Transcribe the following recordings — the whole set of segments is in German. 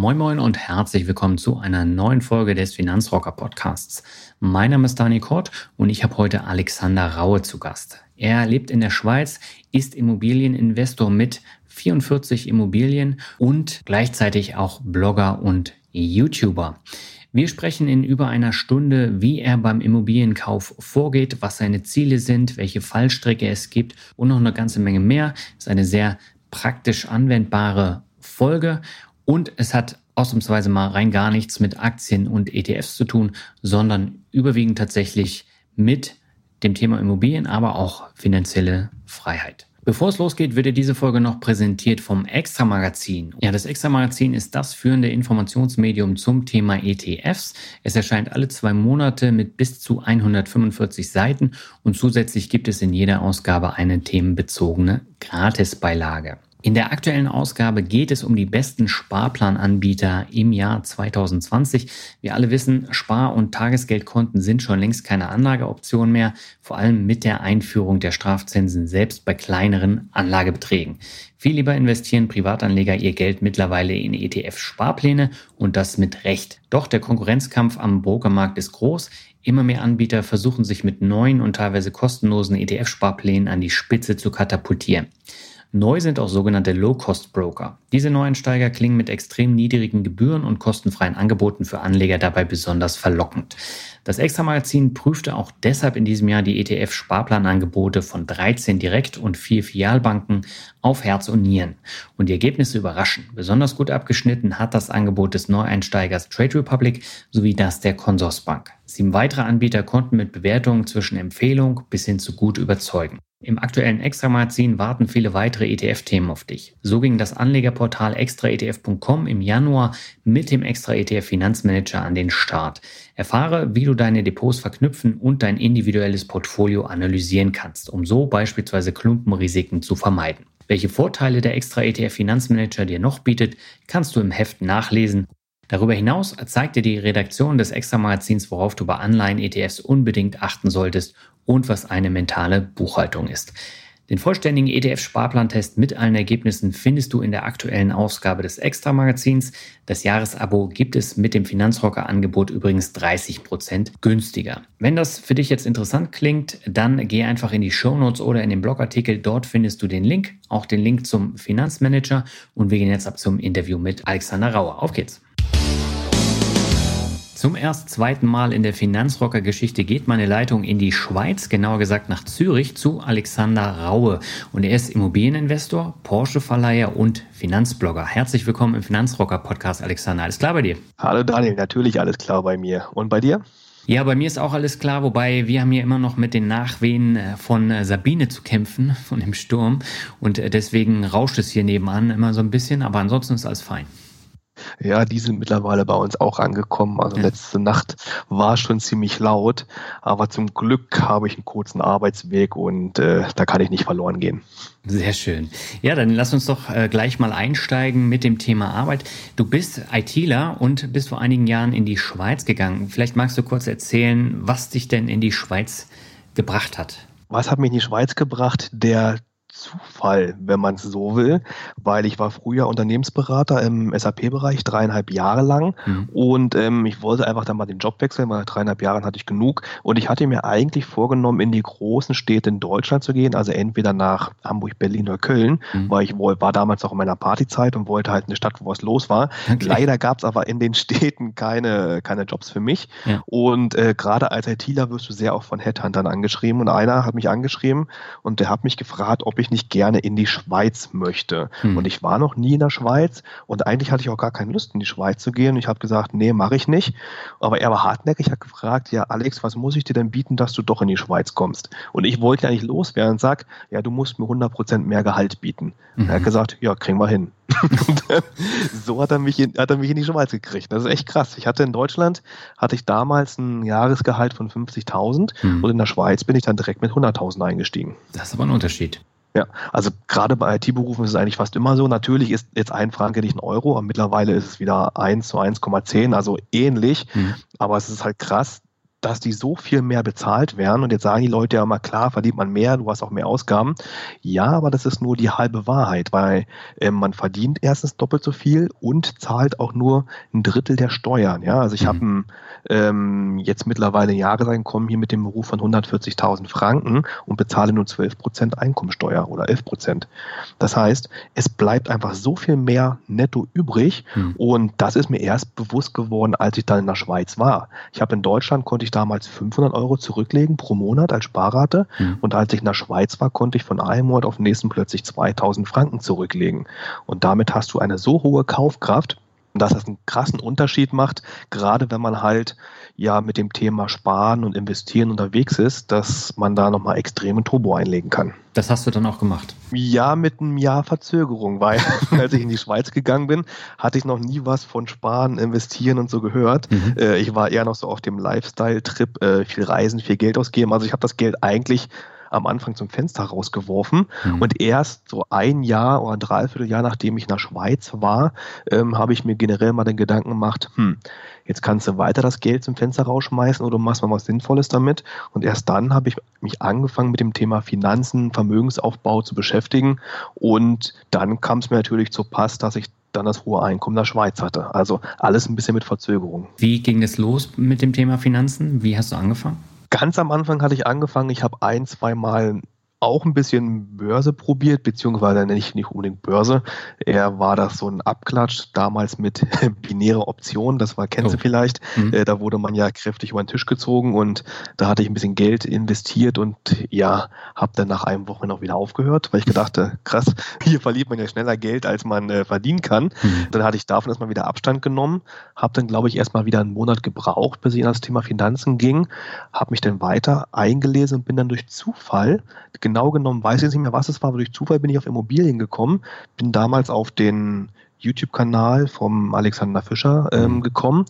Moin Moin und herzlich willkommen zu einer neuen Folge des Finanzrocker Podcasts. Mein Name ist Dani Kort und ich habe heute Alexander Raue zu Gast. Er lebt in der Schweiz, ist Immobilieninvestor mit 44 Immobilien und gleichzeitig auch Blogger und YouTuber. Wir sprechen in über einer Stunde, wie er beim Immobilienkauf vorgeht, was seine Ziele sind, welche Fallstricke es gibt und noch eine ganze Menge mehr. Das ist eine sehr praktisch anwendbare Folge und es hat ausnahmsweise mal rein gar nichts mit Aktien und ETFs zu tun, sondern überwiegend tatsächlich mit dem Thema Immobilien, aber auch finanzielle Freiheit. Bevor es losgeht, wird dir diese Folge noch präsentiert vom Extra Magazin. Ja, das Extra Magazin ist das führende Informationsmedium zum Thema ETFs. Es erscheint alle zwei Monate mit bis zu 145 Seiten und zusätzlich gibt es in jeder Ausgabe eine themenbezogene Gratisbeilage. In der aktuellen Ausgabe geht es um die besten Sparplananbieter im Jahr 2020. Wir alle wissen, Spar- und Tagesgeldkonten sind schon längst keine Anlageoption mehr, vor allem mit der Einführung der Strafzinsen selbst bei kleineren Anlagebeträgen. Viel lieber investieren Privatanleger ihr Geld mittlerweile in ETF-Sparpläne und das mit Recht. Doch der Konkurrenzkampf am Brokermarkt ist groß. Immer mehr Anbieter versuchen sich mit neuen und teilweise kostenlosen ETF-Sparplänen an die Spitze zu katapultieren. Neu sind auch sogenannte Low-Cost-Broker. Diese Neueinsteiger klingen mit extrem niedrigen Gebühren und kostenfreien Angeboten für Anleger dabei besonders verlockend. Das Extra-Magazin prüfte auch deshalb in diesem Jahr die ETF-Sparplanangebote von 13 Direkt- und 4 Filialbanken auf Herz und Nieren. Und die Ergebnisse überraschen. Besonders gut abgeschnitten hat das Angebot des Neueinsteigers Trade Republic sowie das der Consorsbank. Sieben weitere Anbieter konnten mit Bewertungen zwischen Empfehlung bis hin zu gut überzeugen. Im aktuellen Extra-Magazin warten viele weitere ETF-Themen auf dich. So ging das Anlegerportal extraetf.com im Januar mit dem Extra-ETF Finanzmanager an den Start. Erfahre, wie du deine Depots verknüpfen und dein individuelles Portfolio analysieren kannst, um so beispielsweise Klumpenrisiken zu vermeiden. Welche Vorteile der Extra-ETF Finanzmanager dir noch bietet, kannst du im Heft nachlesen Darüber hinaus zeigt dir die Redaktion des Extra-Magazins, worauf du bei Anleihen-ETFs unbedingt achten solltest und was eine mentale Buchhaltung ist. Den vollständigen ETF-Sparplantest mit allen Ergebnissen findest du in der aktuellen Ausgabe des Extra-Magazins. Das Jahresabo gibt es mit dem Finanzrocker-Angebot übrigens 30 Prozent günstiger. Wenn das für dich jetzt interessant klingt, dann geh einfach in die Shownotes oder in den Blogartikel. Dort findest du den Link, auch den Link zum Finanzmanager. Und wir gehen jetzt ab zum Interview mit Alexander Rauer. Auf geht's! Zum erst zweiten Mal in der Finanzrocker-Geschichte geht meine Leitung in die Schweiz, genauer gesagt nach Zürich, zu Alexander Raue. Und er ist Immobilieninvestor, Porsche-Verleiher und Finanzblogger. Herzlich willkommen im Finanzrocker-Podcast, Alexander. Alles klar bei dir? Hallo Daniel, natürlich alles klar bei mir. Und bei dir? Ja, bei mir ist auch alles klar, wobei wir haben hier immer noch mit den Nachwehen äh, von äh, Sabine zu kämpfen, von dem Sturm. Und äh, deswegen rauscht es hier nebenan immer so ein bisschen, aber ansonsten ist alles fein. Ja, die sind mittlerweile bei uns auch angekommen. Also ja. letzte Nacht war schon ziemlich laut, aber zum Glück habe ich einen kurzen Arbeitsweg und äh, da kann ich nicht verloren gehen. Sehr schön. Ja, dann lass uns doch äh, gleich mal einsteigen mit dem Thema Arbeit. Du bist ITler und bist vor einigen Jahren in die Schweiz gegangen. Vielleicht magst du kurz erzählen, was dich denn in die Schweiz gebracht hat. Was hat mich in die Schweiz gebracht? Der Zufall, wenn man es so will, weil ich war früher Unternehmensberater im SAP-Bereich, dreieinhalb Jahre lang. Mhm. Und ähm, ich wollte einfach dann mal den Job wechseln, weil nach dreieinhalb Jahren hatte ich genug. Und ich hatte mir eigentlich vorgenommen, in die großen Städte in Deutschland zu gehen, also entweder nach Hamburg, Berlin oder Köln, mhm. weil ich war damals auch in meiner Partyzeit und wollte halt eine Stadt, wo was los war. Okay. Leider gab es aber in den Städten keine, keine Jobs für mich. Ja. Und äh, gerade als ITler wirst du sehr auch von Headhuntern angeschrieben. Und einer hat mich angeschrieben und der hat mich gefragt, ob ich ich nicht gerne in die Schweiz möchte. Hm. Und ich war noch nie in der Schweiz und eigentlich hatte ich auch gar keine Lust, in die Schweiz zu gehen. Ich habe gesagt, nee, mache ich nicht. Aber er war hartnäckig, hat gefragt, ja, Alex, was muss ich dir denn bieten, dass du doch in die Schweiz kommst? Und ich wollte ja nicht loswerden und sag, ja, du musst mir 100% mehr Gehalt bieten. Mhm. Er hat gesagt, ja, kriegen wir hin. so hat er, mich in, hat er mich in die Schweiz gekriegt. Das ist echt krass. Ich hatte in Deutschland, hatte ich damals ein Jahresgehalt von 50.000 mhm. und in der Schweiz bin ich dann direkt mit 100.000 eingestiegen. Das ist aber ein Unterschied. Ja, also gerade bei IT-Berufen ist es eigentlich fast immer so. Natürlich ist jetzt ein Franke nicht ein Euro, aber mittlerweile ist es wieder 1 zu 1,10, also ähnlich. Mhm. Aber es ist halt krass, dass die so viel mehr bezahlt werden. Und jetzt sagen die Leute ja immer, klar, verdient man mehr, du hast auch mehr Ausgaben. Ja, aber das ist nur die halbe Wahrheit, weil äh, man verdient erstens doppelt so viel und zahlt auch nur ein Drittel der Steuern. Ja, also ich mhm. habe ähm, jetzt mittlerweile ein Jahreseinkommen hier mit dem Beruf von 140.000 Franken und bezahle nur 12 Prozent Einkommensteuer oder 11 Prozent. Das heißt, es bleibt einfach so viel mehr netto übrig mhm. und das ist mir erst bewusst geworden, als ich dann in der Schweiz war. Ich habe in Deutschland konnte ich ich damals 500 Euro zurücklegen pro Monat als Sparrate. Mhm. Und als ich in der Schweiz war, konnte ich von einem Monat auf den nächsten plötzlich 2000 Franken zurücklegen. Und damit hast du eine so hohe Kaufkraft, dass das einen krassen Unterschied macht, gerade wenn man halt ja mit dem Thema Sparen und Investieren unterwegs ist, dass man da nochmal extremen Turbo einlegen kann. Das hast du dann auch gemacht? Ja, mit einem Jahr Verzögerung, weil als ich in die Schweiz gegangen bin, hatte ich noch nie was von Sparen, Investieren und so gehört. Mhm. Äh, ich war eher noch so auf dem Lifestyle-Trip, äh, viel Reisen, viel Geld ausgeben. Also ich habe das Geld eigentlich am Anfang zum Fenster rausgeworfen. Mhm. Und erst so ein Jahr oder ein Dreivierteljahr, nachdem ich in der Schweiz war, ähm, habe ich mir generell mal den Gedanken gemacht, hm, jetzt kannst du weiter das Geld zum Fenster rausschmeißen oder machst mal was Sinnvolles damit. Und erst dann habe ich mich angefangen mit dem Thema Finanzen, Vermögensaufbau zu beschäftigen. Und dann kam es mir natürlich zu Pass, dass ich dann das hohe Einkommen der Schweiz hatte. Also alles ein bisschen mit Verzögerung. Wie ging es los mit dem Thema Finanzen? Wie hast du angefangen? Ganz am Anfang hatte ich angefangen, ich habe ein, zwei Mal auch ein bisschen Börse probiert, beziehungsweise nicht, nicht unbedingt Börse. Er war das so ein Abklatsch, damals mit binäre Optionen, das war, kennst oh. du vielleicht. Mhm. Äh, da wurde man ja kräftig über den Tisch gezogen und da hatte ich ein bisschen Geld investiert und ja, habe dann nach einem Wochen auch wieder aufgehört, weil ich gedachte, krass, hier verliert man ja schneller Geld, als man äh, verdienen kann. Mhm. Dann hatte ich davon erstmal wieder Abstand genommen, habe dann, glaube ich, erstmal wieder einen Monat gebraucht, bis ich in das Thema Finanzen ging, habe mich dann weiter eingelesen und bin dann durch Zufall genau genommen weiß ich nicht mehr, was es war, aber durch Zufall bin ich auf Immobilien gekommen, bin damals auf den YouTube-Kanal vom Alexander Fischer ähm, mhm. gekommen,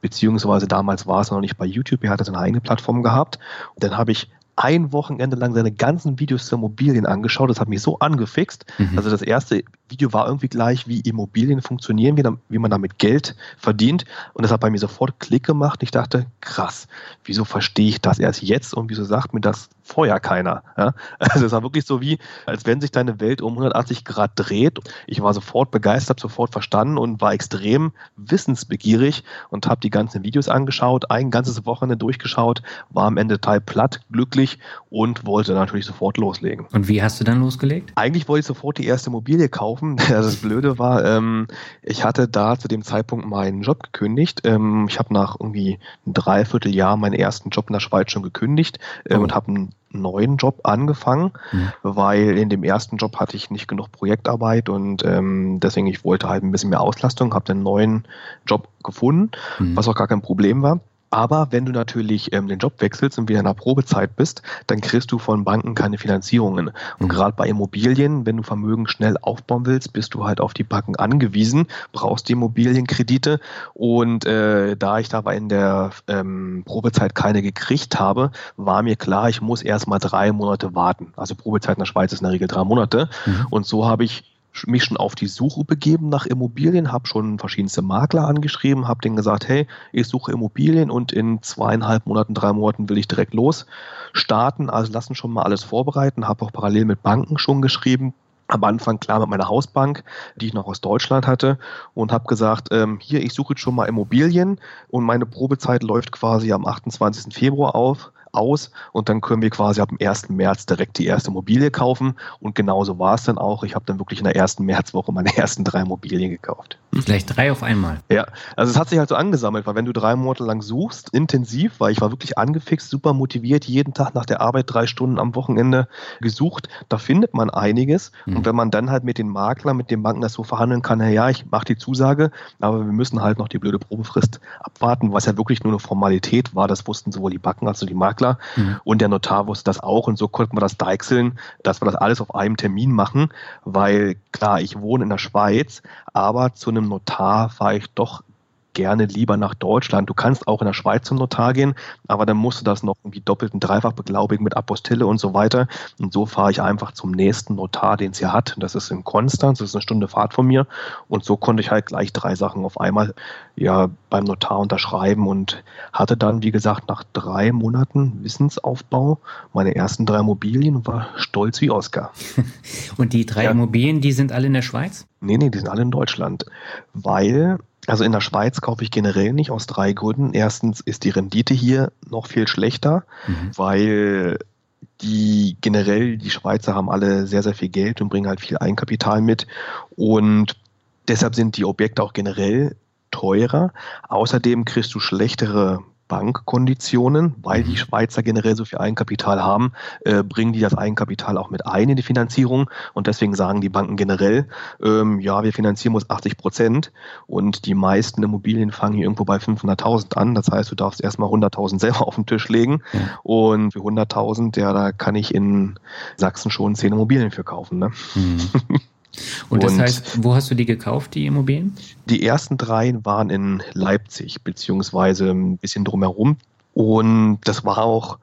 beziehungsweise damals war es noch nicht bei YouTube, er hatte seine eigene Plattform gehabt. Und dann habe ich ein Wochenende lang seine ganzen Videos zu Immobilien angeschaut. Das hat mich so angefixt. Mhm. Also das erste Video war irgendwie gleich, wie Immobilien funktionieren, wie, wie, man damit Geld verdient. Und das hat bei mir sofort Klick gemacht. Ich dachte, krass, wieso verstehe ich das erst jetzt und wieso sagt mir das vorher keiner? Ja? Also es war wirklich so wie, als wenn sich deine Welt um 180 Grad dreht. Ich war sofort begeistert, sofort verstanden und war extrem wissensbegierig und habe die ganzen Videos angeschaut, ein ganzes Wochenende durchgeschaut, war am Ende total platt, glücklich und wollte natürlich sofort loslegen. Und wie hast du dann losgelegt? Eigentlich wollte ich sofort die erste Immobilie kaufen. Das Blöde war, ähm, ich hatte da zu dem Zeitpunkt meinen Job gekündigt. Ähm, ich habe nach irgendwie ein Dreivierteljahr meinen ersten Job in der Schweiz schon gekündigt ähm, oh. und habe einen neuen Job angefangen, mhm. weil in dem ersten Job hatte ich nicht genug Projektarbeit und ähm, deswegen ich wollte halt ein bisschen mehr Auslastung, habe den neuen Job gefunden, mhm. was auch gar kein Problem war. Aber wenn du natürlich ähm, den Job wechselst und wieder in der Probezeit bist, dann kriegst du von Banken keine Finanzierungen. Und mhm. gerade bei Immobilien, wenn du Vermögen schnell aufbauen willst, bist du halt auf die Banken angewiesen, brauchst die Immobilienkredite. Und äh, da ich dabei in der ähm, Probezeit keine gekriegt habe, war mir klar, ich muss erst mal drei Monate warten. Also Probezeit in der Schweiz ist in der Regel drei Monate. Mhm. Und so habe ich mich schon auf die Suche begeben nach Immobilien, habe schon verschiedenste Makler angeschrieben, habe denen gesagt, hey, ich suche Immobilien und in zweieinhalb Monaten, drei Monaten will ich direkt los starten. Also lassen schon mal alles vorbereiten, habe auch parallel mit Banken schon geschrieben, am Anfang klar mit meiner Hausbank, die ich noch aus Deutschland hatte und habe gesagt, ähm, hier, ich suche jetzt schon mal Immobilien und meine Probezeit läuft quasi am 28. Februar auf, aus und dann können wir quasi ab dem 1. März direkt die erste Immobilie kaufen. Und genauso war es dann auch. Ich habe dann wirklich in der ersten Märzwoche meine ersten drei Immobilien gekauft. Vielleicht drei auf einmal. Ja, also es hat sich halt so angesammelt, weil wenn du drei Monate lang suchst, intensiv, weil ich war wirklich angefixt, super motiviert, jeden Tag nach der Arbeit drei Stunden am Wochenende gesucht, da findet man einiges. Mhm. Und wenn man dann halt mit den Maklern, mit den Banken das so verhandeln kann, ja, ich mache die Zusage, aber wir müssen halt noch die blöde Probefrist abwarten, was ja wirklich nur eine Formalität war, das wussten sowohl die Banken als auch die Makler. Mhm. Und der Notar wusste das auch und so konnten wir das deichseln, dass wir das alles auf einem Termin machen, weil klar, ich wohne in der Schweiz, aber zu einem Notar fahre ich doch gerne lieber nach Deutschland. Du kannst auch in der Schweiz zum Notar gehen, aber dann musst du das noch irgendwie doppelt und dreifach beglaubigen mit Apostille und so weiter. Und so fahre ich einfach zum nächsten Notar, den es hier hat. Das ist in Konstanz, das ist eine Stunde Fahrt von mir. Und so konnte ich halt gleich drei Sachen auf einmal ja beim Notar unterschreiben und hatte dann, wie gesagt, nach drei Monaten Wissensaufbau meine ersten drei Immobilien und war stolz wie Oscar. und die drei ja. Immobilien, die sind alle in der Schweiz? Nee, nee, die sind alle in Deutschland. Weil also in der Schweiz kaufe ich generell nicht aus drei Gründen. Erstens ist die Rendite hier noch viel schlechter, mhm. weil die generell, die Schweizer haben alle sehr, sehr viel Geld und bringen halt viel Eigenkapital mit. Und deshalb sind die Objekte auch generell teurer. Außerdem kriegst du schlechtere Bankkonditionen, weil die mhm. Schweizer generell so viel Eigenkapital haben, äh, bringen die das Eigenkapital auch mit ein in die Finanzierung und deswegen sagen die Banken generell, ähm, ja, wir finanzieren uns 80 Prozent und die meisten Immobilien fangen hier irgendwo bei 500.000 an. Das heißt, du darfst erstmal 100.000 selber auf den Tisch legen ja. und für 100.000, ja, da kann ich in Sachsen schon 10 Immobilien für kaufen. Ne? Mhm. Und das und heißt, wo hast du die gekauft, die Immobilien? Die ersten drei waren in Leipzig, beziehungsweise ein bisschen drumherum. Und das war auch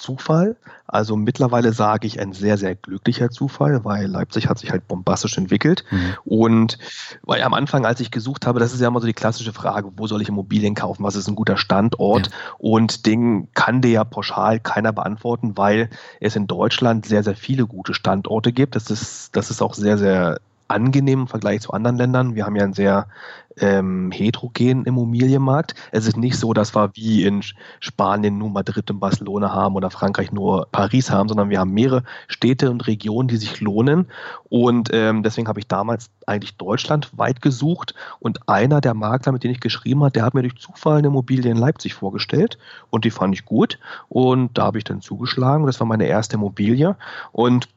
Zufall. Also mittlerweile sage ich ein sehr, sehr glücklicher Zufall, weil Leipzig hat sich halt bombastisch entwickelt. Mhm. Und weil am Anfang, als ich gesucht habe, das ist ja immer so die klassische Frage, wo soll ich Immobilien kaufen? Was ist ein guter Standort? Ja. Und den kann dir ja pauschal keiner beantworten, weil es in Deutschland sehr, sehr viele gute Standorte gibt. Das ist, das ist auch sehr, sehr angenehm im Vergleich zu anderen Ländern. Wir haben ja einen sehr ähm, heterogenen Immobilienmarkt. Es ist nicht so, dass wir wie in Spanien nur Madrid und Barcelona haben oder Frankreich nur Paris haben, sondern wir haben mehrere Städte und Regionen, die sich lohnen. Und ähm, deswegen habe ich damals eigentlich Deutschland weit gesucht. Und einer der Makler, mit denen ich geschrieben habe, der hat mir durch Zufall eine Immobilie in Leipzig vorgestellt. Und die fand ich gut. Und da habe ich dann zugeschlagen. Das war meine erste Immobilie. Und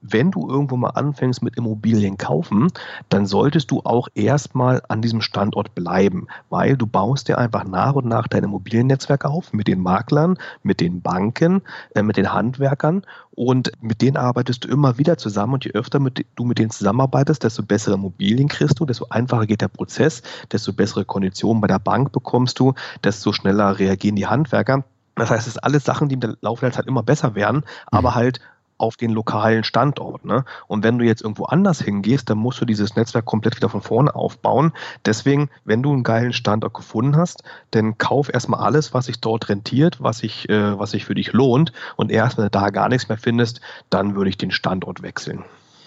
wenn du irgendwo mal anfängst mit Immobilien kaufen, dann solltest du auch erstmal an diesem Standort bleiben, weil du baust dir einfach nach und nach dein Immobiliennetzwerk auf mit den Maklern, mit den Banken, äh, mit den Handwerkern und mit denen arbeitest du immer wieder zusammen und je öfter mit, du mit denen zusammenarbeitest, desto bessere Immobilien kriegst du, desto einfacher geht der Prozess, desto bessere Konditionen bei der Bank bekommst du, desto schneller reagieren die Handwerker. Das heißt, es sind alles Sachen, die im Laufe der Zeit immer besser werden, aber mhm. halt auf den lokalen Standort. Ne? Und wenn du jetzt irgendwo anders hingehst, dann musst du dieses Netzwerk komplett wieder von vorne aufbauen. Deswegen, wenn du einen geilen Standort gefunden hast, dann kauf erstmal alles, was sich dort rentiert, was sich, äh, was sich für dich lohnt. Und erst wenn du da gar nichts mehr findest, dann würde ich den Standort wechseln.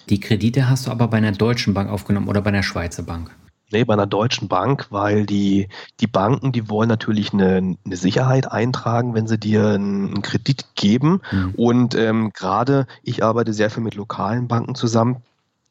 Die Kredite hast du aber bei einer deutschen Bank aufgenommen oder bei einer Schweizer Bank? Nee, bei einer deutschen Bank, weil die, die Banken, die wollen natürlich eine, eine Sicherheit eintragen, wenn sie dir einen Kredit geben. Mhm. Und ähm, gerade ich arbeite sehr viel mit lokalen Banken zusammen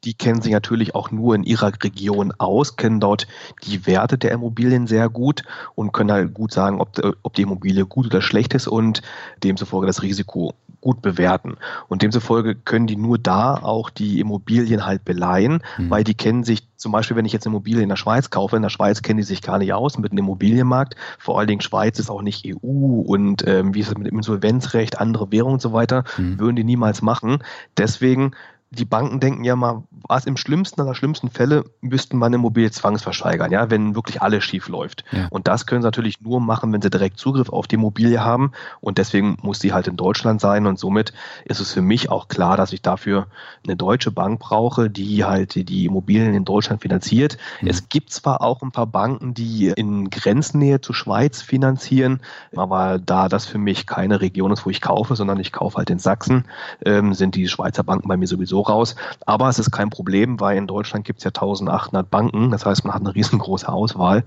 die kennen sich natürlich auch nur in ihrer Region aus, kennen dort die Werte der Immobilien sehr gut und können halt gut sagen, ob, ob die Immobilie gut oder schlecht ist und demzufolge das Risiko gut bewerten. Und demzufolge können die nur da auch die Immobilien halt beleihen, mhm. weil die kennen sich, zum Beispiel, wenn ich jetzt eine Immobilie in der Schweiz kaufe, in der Schweiz kennen die sich gar nicht aus mit dem Immobilienmarkt. Vor allen Dingen Schweiz ist auch nicht EU und ähm, wie ist es mit dem Insolvenzrecht, andere Währungen und so weiter, mhm. würden die niemals machen. Deswegen die Banken denken ja mal, was im schlimmsten aller schlimmsten Fälle müssten man Immobilie zwangsversteigern, ja, wenn wirklich alles schief läuft. Ja. Und das können sie natürlich nur machen, wenn sie direkt Zugriff auf die Immobilie haben. Und deswegen muss sie halt in Deutschland sein. Und somit ist es für mich auch klar, dass ich dafür eine deutsche Bank brauche, die halt die Immobilien in Deutschland finanziert. Mhm. Es gibt zwar auch ein paar Banken, die in Grenznähe zur Schweiz finanzieren, aber da das für mich keine Region ist, wo ich kaufe, sondern ich kaufe halt in Sachsen, ähm, sind die Schweizer Banken bei mir sowieso so raus. Aber es ist kein Problem, weil in Deutschland gibt es ja 1800 Banken. Das heißt, man hat eine riesengroße Auswahl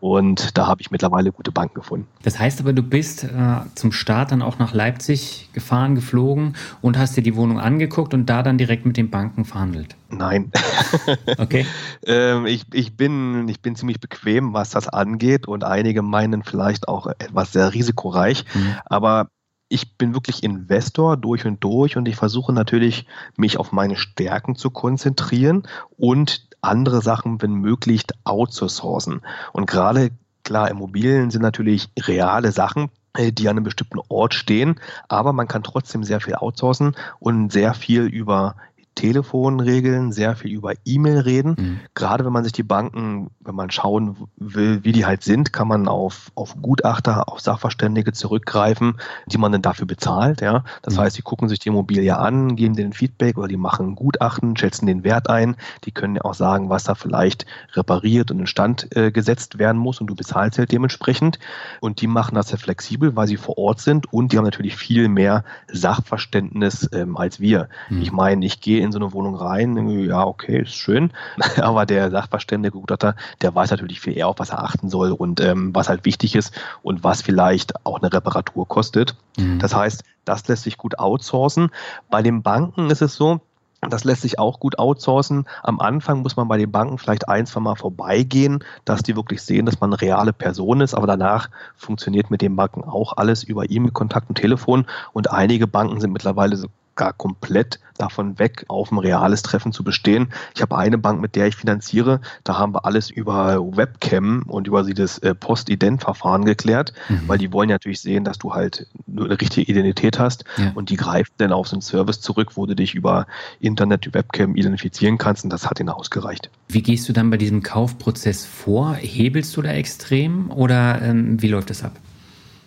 und da habe ich mittlerweile gute Banken gefunden. Das heißt aber, du bist äh, zum Start dann auch nach Leipzig gefahren, geflogen und hast dir die Wohnung angeguckt und da dann direkt mit den Banken verhandelt. Nein. okay. ähm, ich, ich, bin, ich bin ziemlich bequem, was das angeht und einige meinen vielleicht auch etwas sehr risikoreich. Mhm. Aber ich bin wirklich Investor durch und durch und ich versuche natürlich, mich auf meine Stärken zu konzentrieren und andere Sachen, wenn möglich, outzusourcen. Und gerade klar, Immobilien sind natürlich reale Sachen, äh, die an einem bestimmten Ort stehen, aber man kann trotzdem sehr viel outsourcen und sehr viel über Telefon regeln, sehr viel über E-Mail reden. Mhm. Gerade wenn man sich die Banken, wenn man schauen will, wie die halt sind, kann man auf, auf Gutachter, auf Sachverständige zurückgreifen, die man dann dafür bezahlt. Ja? Das mhm. heißt, die gucken sich die Immobilie an, geben den Feedback oder die machen Gutachten, schätzen den Wert ein. Die können ja auch sagen, was da vielleicht repariert und in Stand äh, gesetzt werden muss und du bezahlst halt dementsprechend. Und die machen das sehr flexibel, weil sie vor Ort sind und die haben natürlich viel mehr Sachverständnis ähm, als wir. Mhm. Ich meine, ich gehe in in so eine Wohnung rein, ja, okay, ist schön. Aber der Sachverständige, Gutachter, der weiß natürlich viel eher, auf was er achten soll und ähm, was halt wichtig ist und was vielleicht auch eine Reparatur kostet. Mhm. Das heißt, das lässt sich gut outsourcen. Bei den Banken ist es so, das lässt sich auch gut outsourcen. Am Anfang muss man bei den Banken vielleicht ein, zwei Mal vorbeigehen, dass die wirklich sehen, dass man eine reale Person ist. Aber danach funktioniert mit den Banken auch alles über E-Mail-Kontakt und Telefon. Und einige Banken sind mittlerweile gar komplett davon weg, auf ein reales Treffen zu bestehen. Ich habe eine Bank, mit der ich finanziere, da haben wir alles über Webcam und über sie das äh, Post-Ident-Verfahren geklärt, mhm. weil die wollen natürlich sehen, dass du halt eine richtige Identität hast ja. und die greifen dann auf so einen Service zurück, wo du dich über Internet, Webcam identifizieren kannst und das hat ihnen ausgereicht. Wie gehst du dann bei diesem Kaufprozess vor? Hebelst du da extrem oder ähm, wie läuft das ab?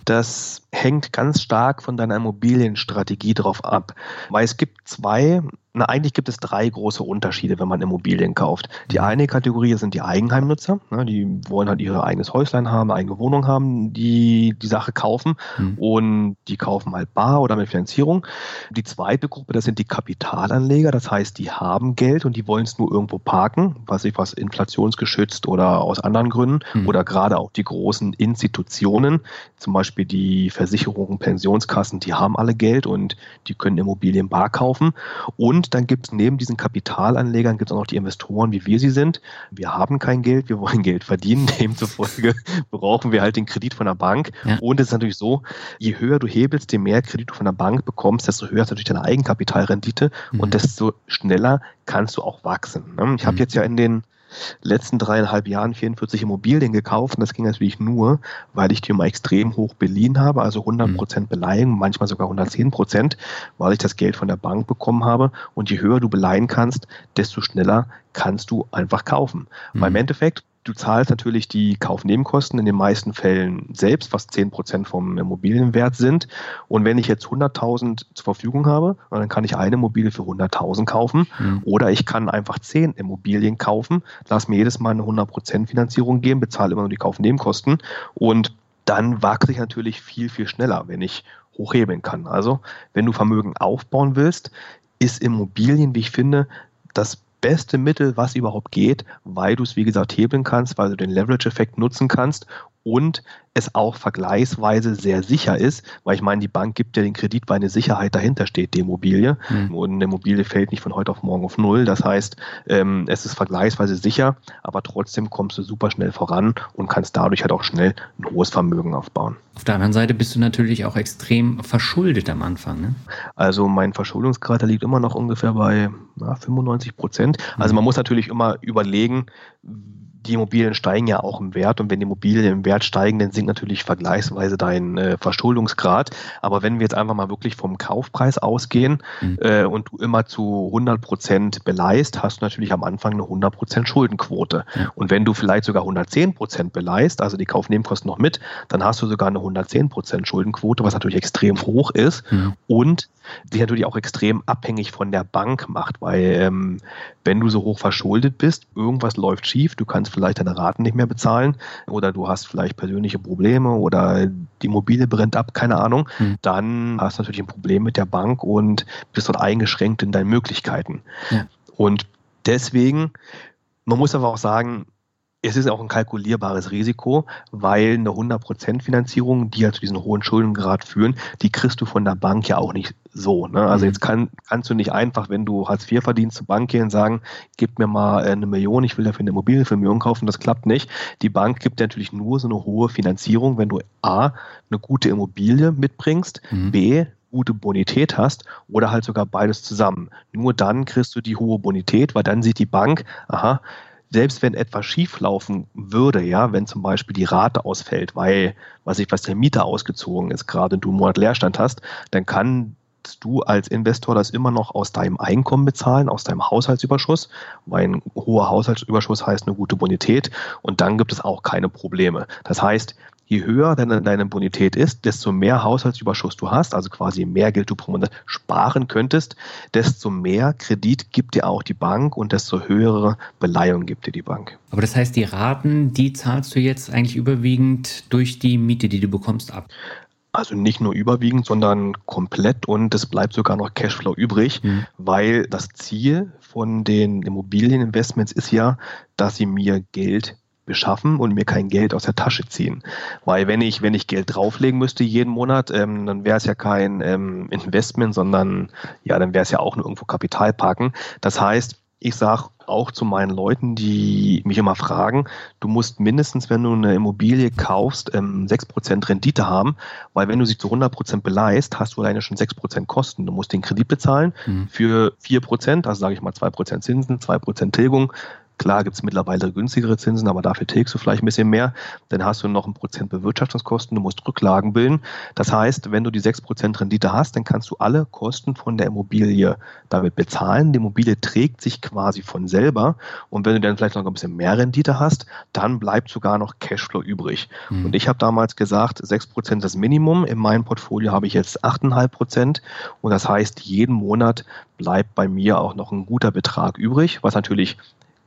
Das hängt ganz stark von deiner Immobilienstrategie drauf ab, weil es gibt zwei na, eigentlich gibt es drei große Unterschiede, wenn man Immobilien kauft. Die mhm. eine Kategorie sind die Eigenheimnutzer, ne, die wollen halt ihr eigenes Häuslein haben, eigene Wohnung haben, die die Sache kaufen mhm. und die kaufen halt bar oder mit Finanzierung. Die zweite Gruppe, das sind die Kapitalanleger, das heißt, die haben Geld und die wollen es nur irgendwo parken, was ich was inflationsgeschützt oder aus anderen Gründen mhm. oder gerade auch die großen Institutionen, zum Beispiel die Versicherungen, Pensionskassen, die haben alle Geld und die können Immobilien bar kaufen und dann gibt es neben diesen Kapitalanlegern gibt es auch noch die Investoren, wie wir sie sind. Wir haben kein Geld, wir wollen Geld verdienen. Demzufolge brauchen wir halt den Kredit von der Bank. Ja. Und es ist natürlich so, je höher du hebelst, je mehr Kredit du von der Bank bekommst, desto höher ist natürlich deine Eigenkapitalrendite mhm. und desto schneller kannst du auch wachsen. Ne? Ich habe mhm. jetzt ja in den letzten dreieinhalb Jahren 44 Immobilien gekauft. Und das ging natürlich nur, weil ich die immer extrem hoch beliehen habe, also 100 Prozent Beleihung, manchmal sogar 110 Prozent, weil ich das Geld von der Bank bekommen habe. Und je höher du beleihen kannst, desto schneller kannst du einfach kaufen. Mhm. Weil im Endeffekt, Du zahlst natürlich die Kaufnebenkosten in den meisten Fällen selbst, was 10% vom Immobilienwert sind. Und wenn ich jetzt 100.000 zur Verfügung habe, dann kann ich eine Immobilie für 100.000 kaufen. Mhm. Oder ich kann einfach 10 Immobilien kaufen, lass mir jedes Mal eine 100% Finanzierung geben, bezahle immer nur die Kaufnebenkosten. Und dann wachse ich natürlich viel, viel schneller, wenn ich hochhebeln kann. Also, wenn du Vermögen aufbauen willst, ist Immobilien, wie ich finde, das beste Mittel, was überhaupt geht, weil du es, wie gesagt, hebeln kannst, weil du den Leverage-Effekt nutzen kannst und es auch vergleichsweise sehr sicher ist, weil ich meine, die Bank gibt ja den Kredit, weil eine Sicherheit dahinter steht, die Immobilie. Mhm. Und eine Immobilie fällt nicht von heute auf morgen auf Null. Das heißt, ähm, es ist vergleichsweise sicher, aber trotzdem kommst du super schnell voran und kannst dadurch halt auch schnell ein hohes Vermögen aufbauen. Auf der anderen Seite bist du natürlich auch extrem verschuldet am Anfang. Ne? Also mein Verschuldungsgrad liegt immer noch ungefähr bei na, 95 Prozent. Also mhm. man muss natürlich immer überlegen, die Immobilien steigen ja auch im Wert und wenn die Immobilien im Wert steigen, dann sinkt natürlich vergleichsweise dein äh, Verschuldungsgrad. Aber wenn wir jetzt einfach mal wirklich vom Kaufpreis ausgehen mhm. äh, und du immer zu 100 Prozent beleihst, hast du natürlich am Anfang eine 100 Prozent Schuldenquote. Mhm. Und wenn du vielleicht sogar 110 Prozent beleihst, also die Kaufnebenkosten noch mit, dann hast du sogar eine 110 Prozent Schuldenquote, was natürlich extrem hoch ist mhm. und sich natürlich auch extrem abhängig von der Bank macht, weil ähm, wenn du so hoch verschuldet bist, irgendwas läuft schief, du kannst vielleicht deine Raten nicht mehr bezahlen oder du hast vielleicht persönliche Probleme oder die Mobile brennt ab, keine Ahnung, mhm. dann hast du natürlich ein Problem mit der Bank und bist dort eingeschränkt in deinen Möglichkeiten. Ja. Und deswegen, man muss aber auch sagen, es ist auch ein kalkulierbares Risiko, weil eine 100% Finanzierung, die ja zu diesen hohen Schuldengrad führen, die kriegst du von der Bank ja auch nicht so. Ne? Also mhm. jetzt kann, kannst du nicht einfach, wenn du Hartz IV verdienst, zur Bank gehen und sagen, gib mir mal äh, eine Million, ich will dafür eine Immobilie für eine Million kaufen, das klappt nicht. Die Bank gibt dir natürlich nur so eine hohe Finanzierung, wenn du A, eine gute Immobilie mitbringst, mhm. B, gute Bonität hast oder halt sogar beides zusammen. Nur dann kriegst du die hohe Bonität, weil dann sieht die Bank, aha, selbst wenn etwas schieflaufen würde, ja, wenn zum Beispiel die Rate ausfällt, weil, was ich, was der Mieter ausgezogen ist, gerade du Monat Leerstand hast, dann kann du als Investor das immer noch aus deinem Einkommen bezahlen, aus deinem Haushaltsüberschuss, weil ein hoher Haushaltsüberschuss heißt eine gute Bonität und dann gibt es auch keine Probleme. Das heißt, je höher deine, deine Bonität ist, desto mehr Haushaltsüberschuss du hast, also quasi mehr Geld du pro Monat sparen könntest, desto mehr Kredit gibt dir auch die Bank und desto höhere Beleihung gibt dir die Bank. Aber das heißt, die Raten, die zahlst du jetzt eigentlich überwiegend durch die Miete, die du bekommst, ab? Also nicht nur überwiegend, sondern komplett und es bleibt sogar noch Cashflow übrig, mhm. weil das Ziel von den Immobilieninvestments ist ja, dass sie mir Geld beschaffen und mir kein Geld aus der Tasche ziehen. Weil wenn ich, wenn ich Geld drauflegen müsste jeden Monat, ähm, dann wäre es ja kein ähm, Investment, sondern ja, dann wäre es ja auch nur irgendwo Kapital parken. Das heißt, ich sage auch zu meinen Leuten, die mich immer fragen, du musst mindestens, wenn du eine Immobilie kaufst, 6% ähm, Rendite haben, weil wenn du sie zu 100% beleihst, hast du alleine schon 6% Kosten. Du musst den Kredit bezahlen mhm. für 4%, also sage ich mal 2% Zinsen, 2% Tilgung, Klar gibt es mittlerweile günstigere Zinsen, aber dafür tilgst du vielleicht ein bisschen mehr. Dann hast du noch ein Prozent Bewirtschaftungskosten, du musst Rücklagen bilden. Das heißt, wenn du die 6% Rendite hast, dann kannst du alle Kosten von der Immobilie damit bezahlen. Die Immobilie trägt sich quasi von selber. Und wenn du dann vielleicht noch ein bisschen mehr Rendite hast, dann bleibt sogar noch Cashflow übrig. Mhm. Und ich habe damals gesagt, 6% ist das Minimum. In meinem Portfolio habe ich jetzt 8,5%. Und das heißt, jeden Monat bleibt bei mir auch noch ein guter Betrag übrig, was natürlich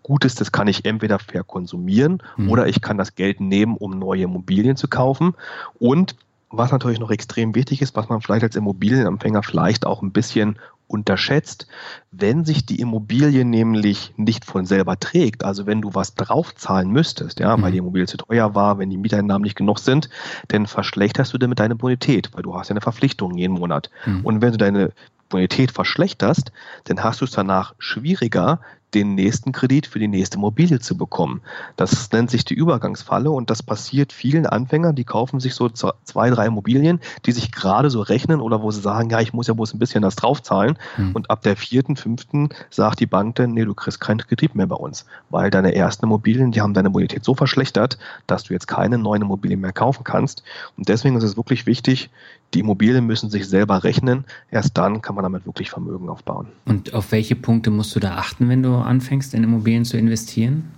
Gutes, das kann ich entweder verkonsumieren mhm. oder ich kann das Geld nehmen, um neue Immobilien zu kaufen. Und was natürlich noch extrem wichtig ist, was man vielleicht als Immobilienempfänger vielleicht auch ein bisschen unterschätzt, wenn sich die Immobilie nämlich nicht von selber trägt, also wenn du was draufzahlen müsstest, ja, weil mhm. die Immobilie zu teuer war, wenn die Mieteinnahmen nicht genug sind, dann verschlechterst du damit deine Bonität, weil du hast ja eine Verpflichtung jeden Monat. Mhm. Und wenn du deine Bonität verschlechterst, dann hast du es danach schwieriger, den nächsten Kredit für die nächste Immobilie zu bekommen. Das nennt sich die Übergangsfalle und das passiert vielen Anfängern, die kaufen sich so zwei, drei Immobilien, die sich gerade so rechnen oder wo sie sagen, ja, ich muss ja bloß ein bisschen das draufzahlen mhm. und ab der vierten, fünften sagt die Bank dann, nee, du kriegst keinen Kredit mehr bei uns, weil deine ersten Immobilien, die haben deine Bonität so verschlechtert, dass du jetzt keine neuen Immobilien mehr kaufen kannst und deswegen ist es wirklich wichtig, die Immobilien müssen sich selber rechnen. Erst dann kann man damit wirklich Vermögen aufbauen. Und auf welche Punkte musst du da achten, wenn du anfängst, in Immobilien zu investieren?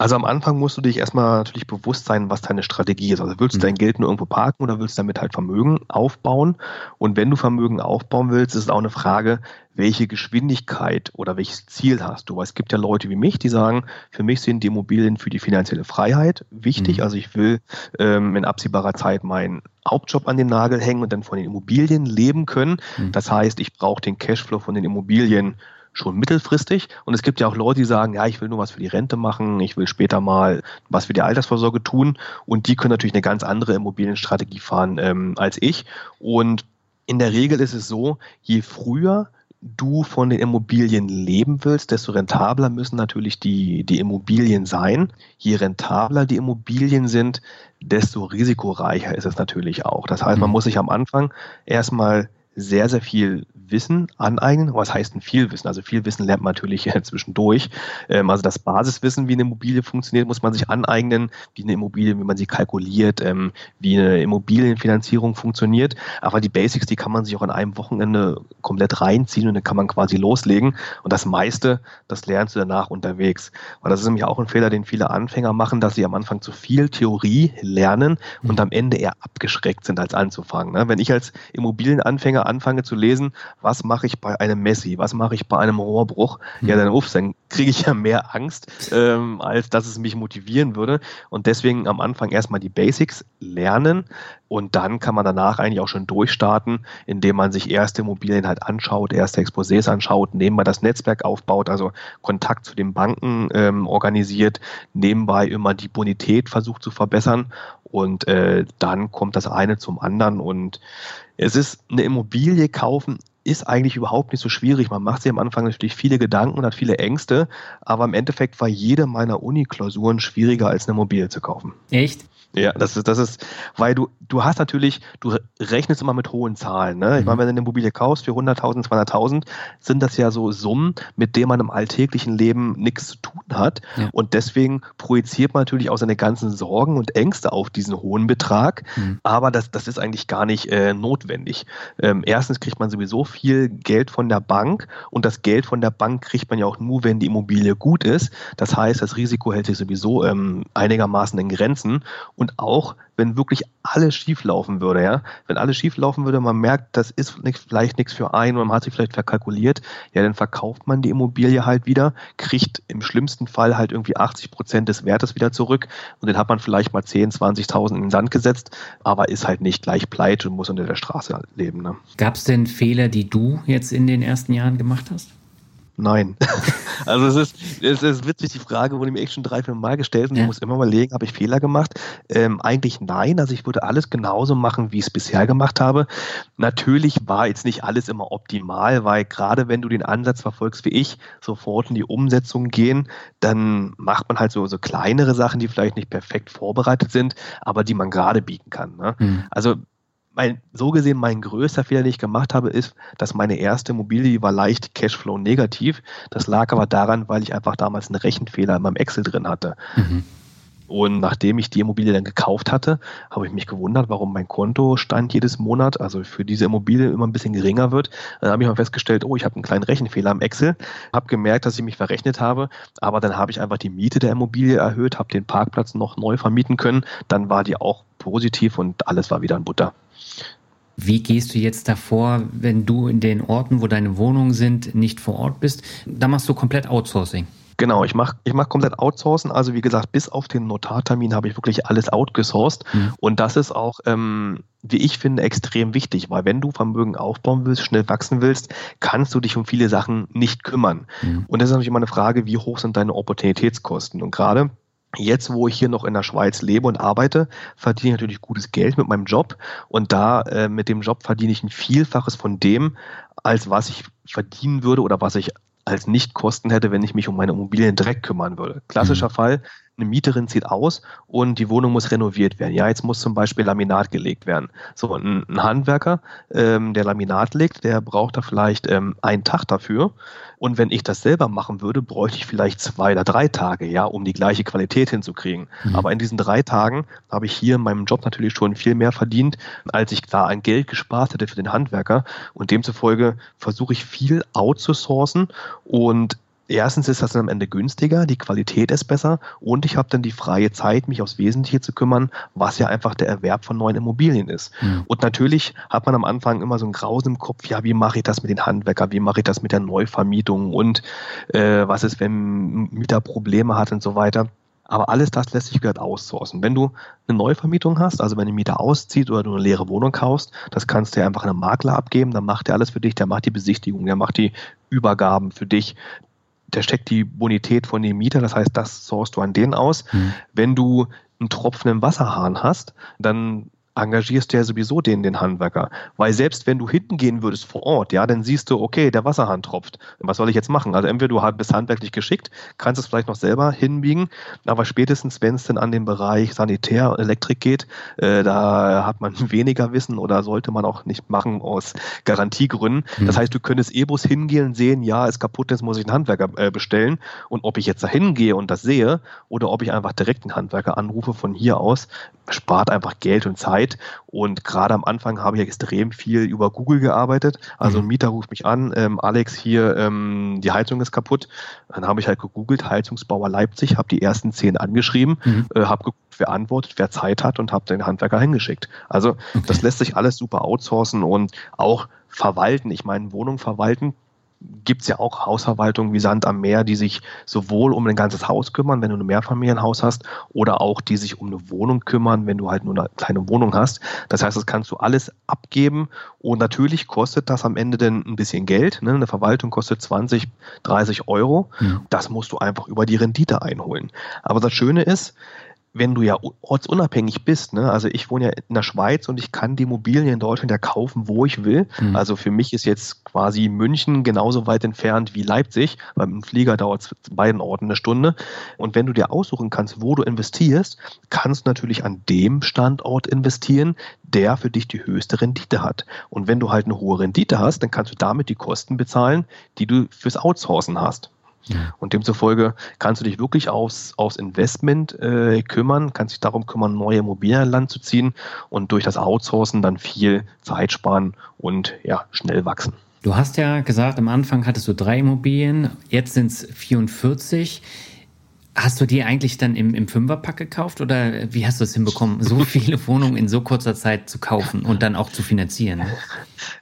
Also am Anfang musst du dich erstmal natürlich bewusst sein, was deine Strategie ist. Also willst du mhm. dein Geld nur irgendwo parken oder willst du damit halt Vermögen aufbauen? Und wenn du Vermögen aufbauen willst, ist es auch eine Frage, welche Geschwindigkeit oder welches Ziel hast du? Weil es gibt ja Leute wie mich, die sagen, für mich sind die Immobilien für die finanzielle Freiheit wichtig. Mhm. Also ich will ähm, in absehbarer Zeit meinen Hauptjob an den Nagel hängen und dann von den Immobilien leben können. Mhm. Das heißt, ich brauche den Cashflow von den Immobilien schon mittelfristig. Und es gibt ja auch Leute, die sagen, ja, ich will nur was für die Rente machen, ich will später mal was für die Altersvorsorge tun. Und die können natürlich eine ganz andere Immobilienstrategie fahren ähm, als ich. Und in der Regel ist es so, je früher du von den Immobilien leben willst, desto rentabler müssen natürlich die, die Immobilien sein. Je rentabler die Immobilien sind, desto risikoreicher ist es natürlich auch. Das heißt, man mhm. muss sich am Anfang erstmal sehr, sehr viel Wissen aneignen. Was heißt denn viel Wissen? Also viel Wissen lernt man natürlich zwischendurch. Ähm, also das Basiswissen, wie eine Immobilie funktioniert, muss man sich aneignen, wie eine Immobilie, wie man sie kalkuliert, ähm, wie eine Immobilienfinanzierung funktioniert. Aber die Basics, die kann man sich auch an einem Wochenende komplett reinziehen und dann kann man quasi loslegen. Und das meiste, das lernst du danach unterwegs. Weil das ist nämlich auch ein Fehler, den viele Anfänger machen, dass sie am Anfang zu viel Theorie lernen und mhm. am Ende eher abgeschreckt sind, als anzufangen. Ne? Wenn ich als Immobilienanfänger anfange zu lesen, was mache ich bei einem Messi, was mache ich bei einem Rohrbruch, ja, dann uff, dann kriege ich ja mehr Angst, ähm, als dass es mich motivieren würde. Und deswegen am Anfang erstmal die Basics lernen und dann kann man danach eigentlich auch schon durchstarten, indem man sich erste Immobilien halt anschaut, erste Exposés anschaut, nebenbei das Netzwerk aufbaut, also Kontakt zu den Banken ähm, organisiert, nebenbei immer die Bonität versucht zu verbessern und äh, dann kommt das eine zum anderen und es ist eine Immobilie kaufen ist eigentlich überhaupt nicht so schwierig. Man macht sich am Anfang natürlich viele Gedanken und hat viele Ängste, aber im Endeffekt war jede meiner Uni-Klausuren schwieriger als eine Immobilie zu kaufen. Echt? Ja, das ist, das ist, weil du, du hast natürlich, du rechnest immer mit hohen Zahlen. Ne? Ich meine, mhm. wenn du eine Immobilie kaufst für 100.000, 200.000, sind das ja so Summen, mit denen man im alltäglichen Leben nichts zu tun hat. Ja. Und deswegen projiziert man natürlich auch seine ganzen Sorgen und Ängste auf diesen hohen Betrag. Mhm. Aber das, das ist eigentlich gar nicht äh, notwendig. Ähm, erstens kriegt man sowieso viel Geld von der Bank und das Geld von der Bank kriegt man ja auch nur, wenn die Immobilie gut ist. Das heißt, das Risiko hält sich sowieso ähm, einigermaßen in Grenzen. Und auch, wenn wirklich alles schief laufen würde, ja, wenn alles schief laufen würde, man merkt, das ist nicht, vielleicht nichts für einen und man hat sich vielleicht verkalkuliert, ja, dann verkauft man die Immobilie halt wieder, kriegt im schlimmsten Fall halt irgendwie 80 Prozent des Wertes wieder zurück und dann hat man vielleicht mal 10, 20.000 in den Sand gesetzt, aber ist halt nicht gleich pleite und muss unter der Straße leben. Ne? Gab es denn Fehler, die du jetzt in den ersten Jahren gemacht hast? Nein. also es ist, es ist witzig, die Frage wurde mir echt schon drei, fünf Mal gestellt und ja. ich muss immer mal legen, habe ich Fehler gemacht? Ähm, eigentlich nein, also ich würde alles genauso machen, wie ich es bisher gemacht habe. Natürlich war jetzt nicht alles immer optimal, weil gerade wenn du den Ansatz verfolgst wie ich, sofort in die Umsetzung gehen, dann macht man halt so, so kleinere Sachen, die vielleicht nicht perfekt vorbereitet sind, aber die man gerade bieten kann. Ne? Mhm. Also mein, so gesehen, mein größter Fehler, den ich gemacht habe, ist, dass meine erste Immobilie, die war leicht Cashflow negativ. Das lag aber daran, weil ich einfach damals einen Rechenfehler in meinem Excel drin hatte. Mhm. Und nachdem ich die Immobilie dann gekauft hatte, habe ich mich gewundert, warum mein Kontostand jedes Monat, also für diese Immobilie, immer ein bisschen geringer wird. Dann habe ich mal festgestellt, oh, ich habe einen kleinen Rechenfehler im Excel, habe gemerkt, dass ich mich verrechnet habe, aber dann habe ich einfach die Miete der Immobilie erhöht, habe den Parkplatz noch neu vermieten können, dann war die auch positiv und alles war wieder in Butter. Wie gehst du jetzt davor, wenn du in den Orten, wo deine Wohnungen sind, nicht vor Ort bist? Da machst du komplett Outsourcing. Genau, ich mache ich mach komplett Outsourcen. Also wie gesagt, bis auf den Notartermin habe ich wirklich alles outgesourced. Mhm. Und das ist auch, ähm, wie ich finde, extrem wichtig, weil wenn du Vermögen aufbauen willst, schnell wachsen willst, kannst du dich um viele Sachen nicht kümmern. Mhm. Und das ist natürlich immer eine Frage, wie hoch sind deine Opportunitätskosten? Und gerade Jetzt, wo ich hier noch in der Schweiz lebe und arbeite, verdiene ich natürlich gutes Geld mit meinem Job. Und da äh, mit dem Job verdiene ich ein Vielfaches von dem, als was ich verdienen würde oder was ich als Nichtkosten hätte, wenn ich mich um meine Immobilien direkt kümmern würde. Klassischer mhm. Fall, eine Mieterin zieht aus und die Wohnung muss renoviert werden. Ja, jetzt muss zum Beispiel Laminat gelegt werden. So, ein, ein Handwerker, ähm, der Laminat legt, der braucht da vielleicht ähm, einen Tag dafür. Und wenn ich das selber machen würde, bräuchte ich vielleicht zwei oder drei Tage, ja, um die gleiche Qualität hinzukriegen. Mhm. Aber in diesen drei Tagen habe ich hier in meinem Job natürlich schon viel mehr verdient, als ich da an Geld gespart hätte für den Handwerker. Und demzufolge versuche ich viel outzusourcen und erstens ist das dann am Ende günstiger, die Qualität ist besser und ich habe dann die freie Zeit, mich aufs Wesentliche zu kümmern, was ja einfach der Erwerb von neuen Immobilien ist. Mhm. Und natürlich hat man am Anfang immer so ein Grausen im Kopf, ja, wie mache ich das mit den Handwerkern, wie mache ich das mit der Neuvermietung und äh, was ist, wenn Mieter Probleme hat und so weiter. Aber alles das lässt sich gerade outsourcen. Wenn du eine Neuvermietung hast, also wenn ein Mieter auszieht oder du eine leere Wohnung kaufst, das kannst du ja einfach einem Makler abgeben, dann macht er alles für dich, der macht die Besichtigung, der macht die Übergaben für dich, der steckt die Bonität von dem Mieter, das heißt, das sourst du an denen aus. Mhm. Wenn du einen Tropfen im Wasserhahn hast, dann engagierst du ja sowieso den, den Handwerker. Weil selbst wenn du hinten gehen würdest vor Ort, ja, dann siehst du, okay, der Wasserhahn tropft. Was soll ich jetzt machen? Also entweder du bist handwerklich geschickt, kannst es vielleicht noch selber hinbiegen, aber spätestens, wenn es dann an den Bereich Sanitär und Elektrik geht, äh, da hat man weniger Wissen oder sollte man auch nicht machen aus Garantiegründen. Mhm. Das heißt, du könntest E-Bus hingehen und sehen, ja, ist kaputt, jetzt muss ich einen Handwerker äh, bestellen. Und ob ich jetzt da hingehe und das sehe oder ob ich einfach direkt einen Handwerker anrufe von hier aus, spart einfach Geld und Zeit. Und gerade am Anfang habe ich extrem viel über Google gearbeitet. Also ein mhm. Mieter ruft mich an, ähm, Alex, hier ähm, die Heizung ist kaputt. Dann habe ich halt gegoogelt, Heizungsbauer Leipzig, habe die ersten zehn angeschrieben, mhm. äh, habe geguckt, wer antwortet, wer Zeit hat und habe den Handwerker hingeschickt. Also okay. das lässt sich alles super outsourcen und auch verwalten. Ich meine, Wohnung verwalten gibt es ja auch Hausverwaltungen wie Sand am Meer, die sich sowohl um ein ganzes Haus kümmern, wenn du ein Mehrfamilienhaus hast, oder auch die sich um eine Wohnung kümmern, wenn du halt nur eine kleine Wohnung hast. Das heißt, das kannst du alles abgeben und natürlich kostet das am Ende dann ein bisschen Geld. Ne? Eine Verwaltung kostet 20, 30 Euro. Ja. Das musst du einfach über die Rendite einholen. Aber das Schöne ist, wenn du ja ortsunabhängig bist, ne? also ich wohne ja in der Schweiz und ich kann die Immobilien in Deutschland ja kaufen, wo ich will. Mhm. Also für mich ist jetzt quasi München genauso weit entfernt wie Leipzig, weil dem Flieger dauert es beiden Orten eine Stunde. Und wenn du dir aussuchen kannst, wo du investierst, kannst du natürlich an dem Standort investieren, der für dich die höchste Rendite hat. Und wenn du halt eine hohe Rendite hast, dann kannst du damit die Kosten bezahlen, die du fürs Outsourcen hast. Und demzufolge kannst du dich wirklich aufs, aufs Investment äh, kümmern, kannst dich darum kümmern, neue Immobilien an Land zu ziehen und durch das Outsourcen dann viel Zeit sparen und ja, schnell wachsen. Du hast ja gesagt, am Anfang hattest du drei Immobilien, jetzt sind es 44. Hast du die eigentlich dann im, im Fünferpack gekauft oder wie hast du es hinbekommen, so viele Wohnungen in so kurzer Zeit zu kaufen und dann auch zu finanzieren?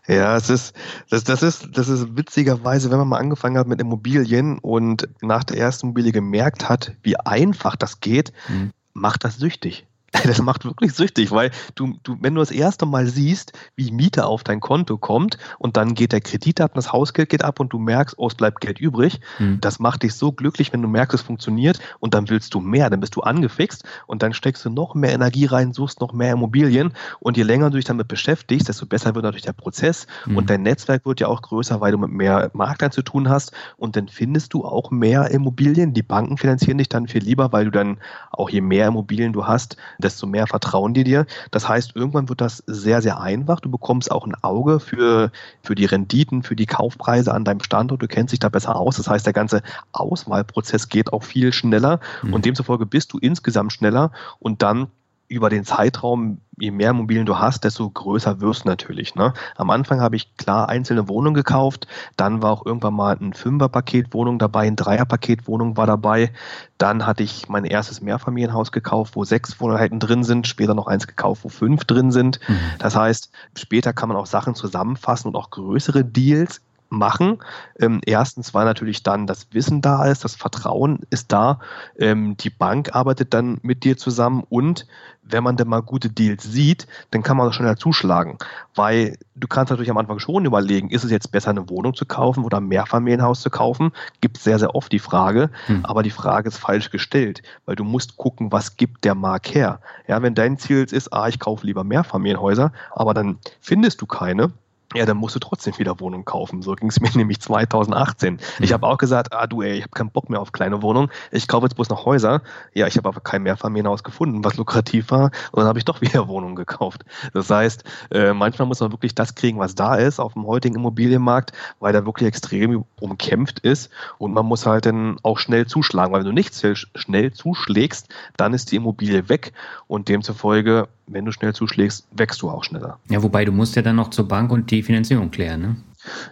Ja, es ist, das, das ist, das ist witzigerweise, wenn man mal angefangen hat mit Immobilien und nach der ersten Immobilie gemerkt hat, wie einfach das geht, mhm. macht das süchtig. Das macht wirklich süchtig, weil du, du, wenn du das erste Mal siehst, wie Miete auf dein Konto kommt und dann geht der Kredit ab, das Hausgeld geht ab und du merkst, oh, es bleibt Geld übrig, mhm. das macht dich so glücklich, wenn du merkst, es funktioniert und dann willst du mehr, dann bist du angefixt und dann steckst du noch mehr Energie rein, suchst noch mehr Immobilien und je länger du dich damit beschäftigst, desto besser wird natürlich der Prozess mhm. und dein Netzwerk wird ja auch größer, weil du mit mehr Maklern zu tun hast und dann findest du auch mehr Immobilien. Die Banken finanzieren dich dann viel lieber, weil du dann auch je mehr Immobilien du hast, desto mehr vertrauen die dir. Das heißt, irgendwann wird das sehr, sehr einfach. Du bekommst auch ein Auge für, für die Renditen, für die Kaufpreise an deinem Standort. Du kennst dich da besser aus. Das heißt, der ganze Auswahlprozess geht auch viel schneller mhm. und demzufolge bist du insgesamt schneller und dann über den Zeitraum, je mehr Immobilien du hast, desto größer wirst du natürlich. Ne? Am Anfang habe ich klar einzelne Wohnungen gekauft, dann war auch irgendwann mal ein Fünferpaket Wohnung dabei, ein Dreierpaket Wohnung war dabei. Dann hatte ich mein erstes Mehrfamilienhaus gekauft, wo sechs Wohneinheiten drin sind, später noch eins gekauft, wo fünf drin sind. Mhm. Das heißt, später kann man auch Sachen zusammenfassen und auch größere Deals machen. Ähm, erstens, weil natürlich dann das Wissen da ist, das Vertrauen ist da, ähm, die Bank arbeitet dann mit dir zusammen und wenn man denn mal gute Deals sieht, dann kann man das schneller zuschlagen, weil du kannst natürlich am Anfang schon überlegen, ist es jetzt besser eine Wohnung zu kaufen oder ein Mehrfamilienhaus zu kaufen? Gibt es sehr, sehr oft die Frage, hm. aber die Frage ist falsch gestellt, weil du musst gucken, was gibt der Markt her. Ja, wenn dein Ziel ist, ah, ich kaufe lieber Mehrfamilienhäuser, aber dann findest du keine, ja, dann musst du trotzdem wieder Wohnung kaufen. So ging es mir nämlich 2018. Ich mhm. habe auch gesagt, ah du ey, ich habe keinen Bock mehr auf kleine Wohnungen. Ich kaufe jetzt bloß noch Häuser. Ja, ich habe aber kein Mehrfamilienhaus gefunden, was lukrativ war. Und dann habe ich doch wieder Wohnungen gekauft. Das heißt, äh, manchmal muss man wirklich das kriegen, was da ist auf dem heutigen Immobilienmarkt, weil der wirklich extrem umkämpft ist. Und man muss halt dann auch schnell zuschlagen, weil wenn du nicht schnell zuschlägst, dann ist die Immobilie weg. Und demzufolge wenn du schnell zuschlägst, wächst du auch schneller. Ja, wobei du musst ja dann noch zur Bank und die Finanzierung klären, ne?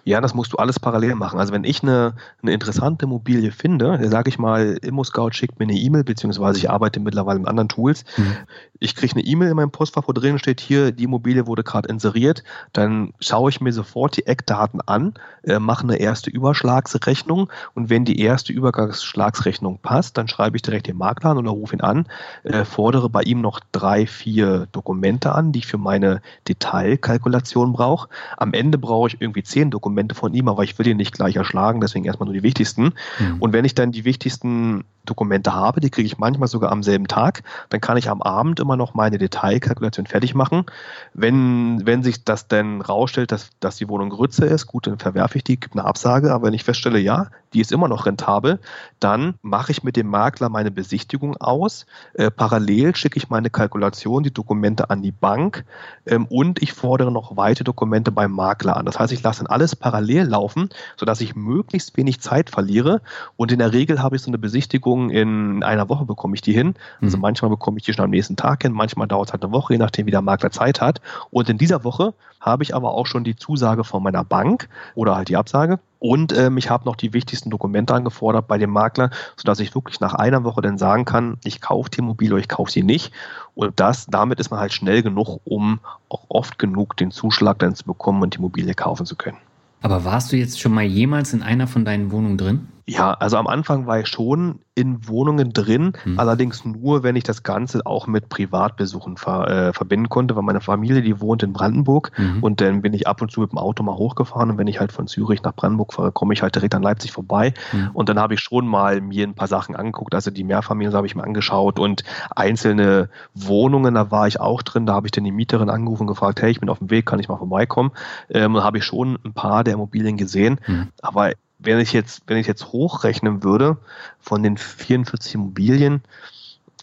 Ja, das musst du alles parallel machen. Also wenn ich eine, eine interessante Immobilie finde, sage ich mal, ImmoScout schickt mir eine E-Mail, beziehungsweise ich arbeite mittlerweile mit anderen Tools. Mhm. Ich kriege eine E-Mail in meinem Postfach, wo drin steht, hier, die Immobilie wurde gerade inseriert. Dann schaue ich mir sofort die Eckdaten an, äh, mache eine erste Überschlagsrechnung und wenn die erste Überschlagsrechnung passt, dann schreibe ich direkt den Makler an oder rufe ihn an, äh, fordere bei ihm noch drei, vier Dokumente an, die ich für meine Detailkalkulation brauche. Am Ende brauche ich irgendwie zehn Dokumente von ihm, aber ich will ihn nicht gleich erschlagen, deswegen erstmal nur die wichtigsten. Mhm. Und wenn ich dann die wichtigsten Dokumente habe, die kriege ich manchmal sogar am selben Tag, dann kann ich am Abend immer noch meine Detailkalkulation fertig machen. Wenn, wenn sich das denn rausstellt, dass, dass die Wohnung Grütze ist, gut, dann verwerfe ich die, gebe eine Absage, aber wenn ich feststelle, ja, die ist immer noch rentabel, dann mache ich mit dem Makler meine Besichtigung aus. Äh, parallel schicke ich meine Kalkulation, die Dokumente an die Bank ähm, und ich fordere noch weitere Dokumente beim Makler an. Das heißt, ich lasse dann alles parallel laufen, sodass ich möglichst wenig Zeit verliere und in der Regel habe ich so eine Besichtigung in einer Woche bekomme ich die hin. Also mhm. manchmal bekomme ich die schon am nächsten Tag hin, manchmal dauert es halt eine Woche, je nachdem, wie der Makler Zeit hat. Und in dieser Woche habe ich aber auch schon die Zusage von meiner Bank oder halt die Absage. Und ähm, ich habe noch die wichtigsten Dokumente angefordert bei dem Makler, sodass ich wirklich nach einer Woche dann sagen kann, ich kaufe die Immobilie oder ich kaufe sie nicht. Und das, damit ist man halt schnell genug, um auch oft genug den Zuschlag dann zu bekommen und die Immobilie kaufen zu können. Aber warst du jetzt schon mal jemals in einer von deinen Wohnungen drin? Ja, also am Anfang war ich schon in Wohnungen drin, hm. allerdings nur, wenn ich das Ganze auch mit Privatbesuchen ver, äh, verbinden konnte, weil meine Familie, die wohnt in Brandenburg mhm. und dann bin ich ab und zu mit dem Auto mal hochgefahren und wenn ich halt von Zürich nach Brandenburg fahre, komme ich halt direkt an Leipzig vorbei mhm. und dann habe ich schon mal mir ein paar Sachen angeguckt, also die Mehrfamilien habe ich mir angeschaut und einzelne Wohnungen, da war ich auch drin, da habe ich dann die Mieterin angerufen und gefragt, hey, ich bin auf dem Weg, kann ich mal vorbeikommen? Ähm, habe ich schon ein paar der Immobilien gesehen, mhm. aber wenn ich jetzt, wenn ich jetzt hochrechnen würde, von den 44 Immobilien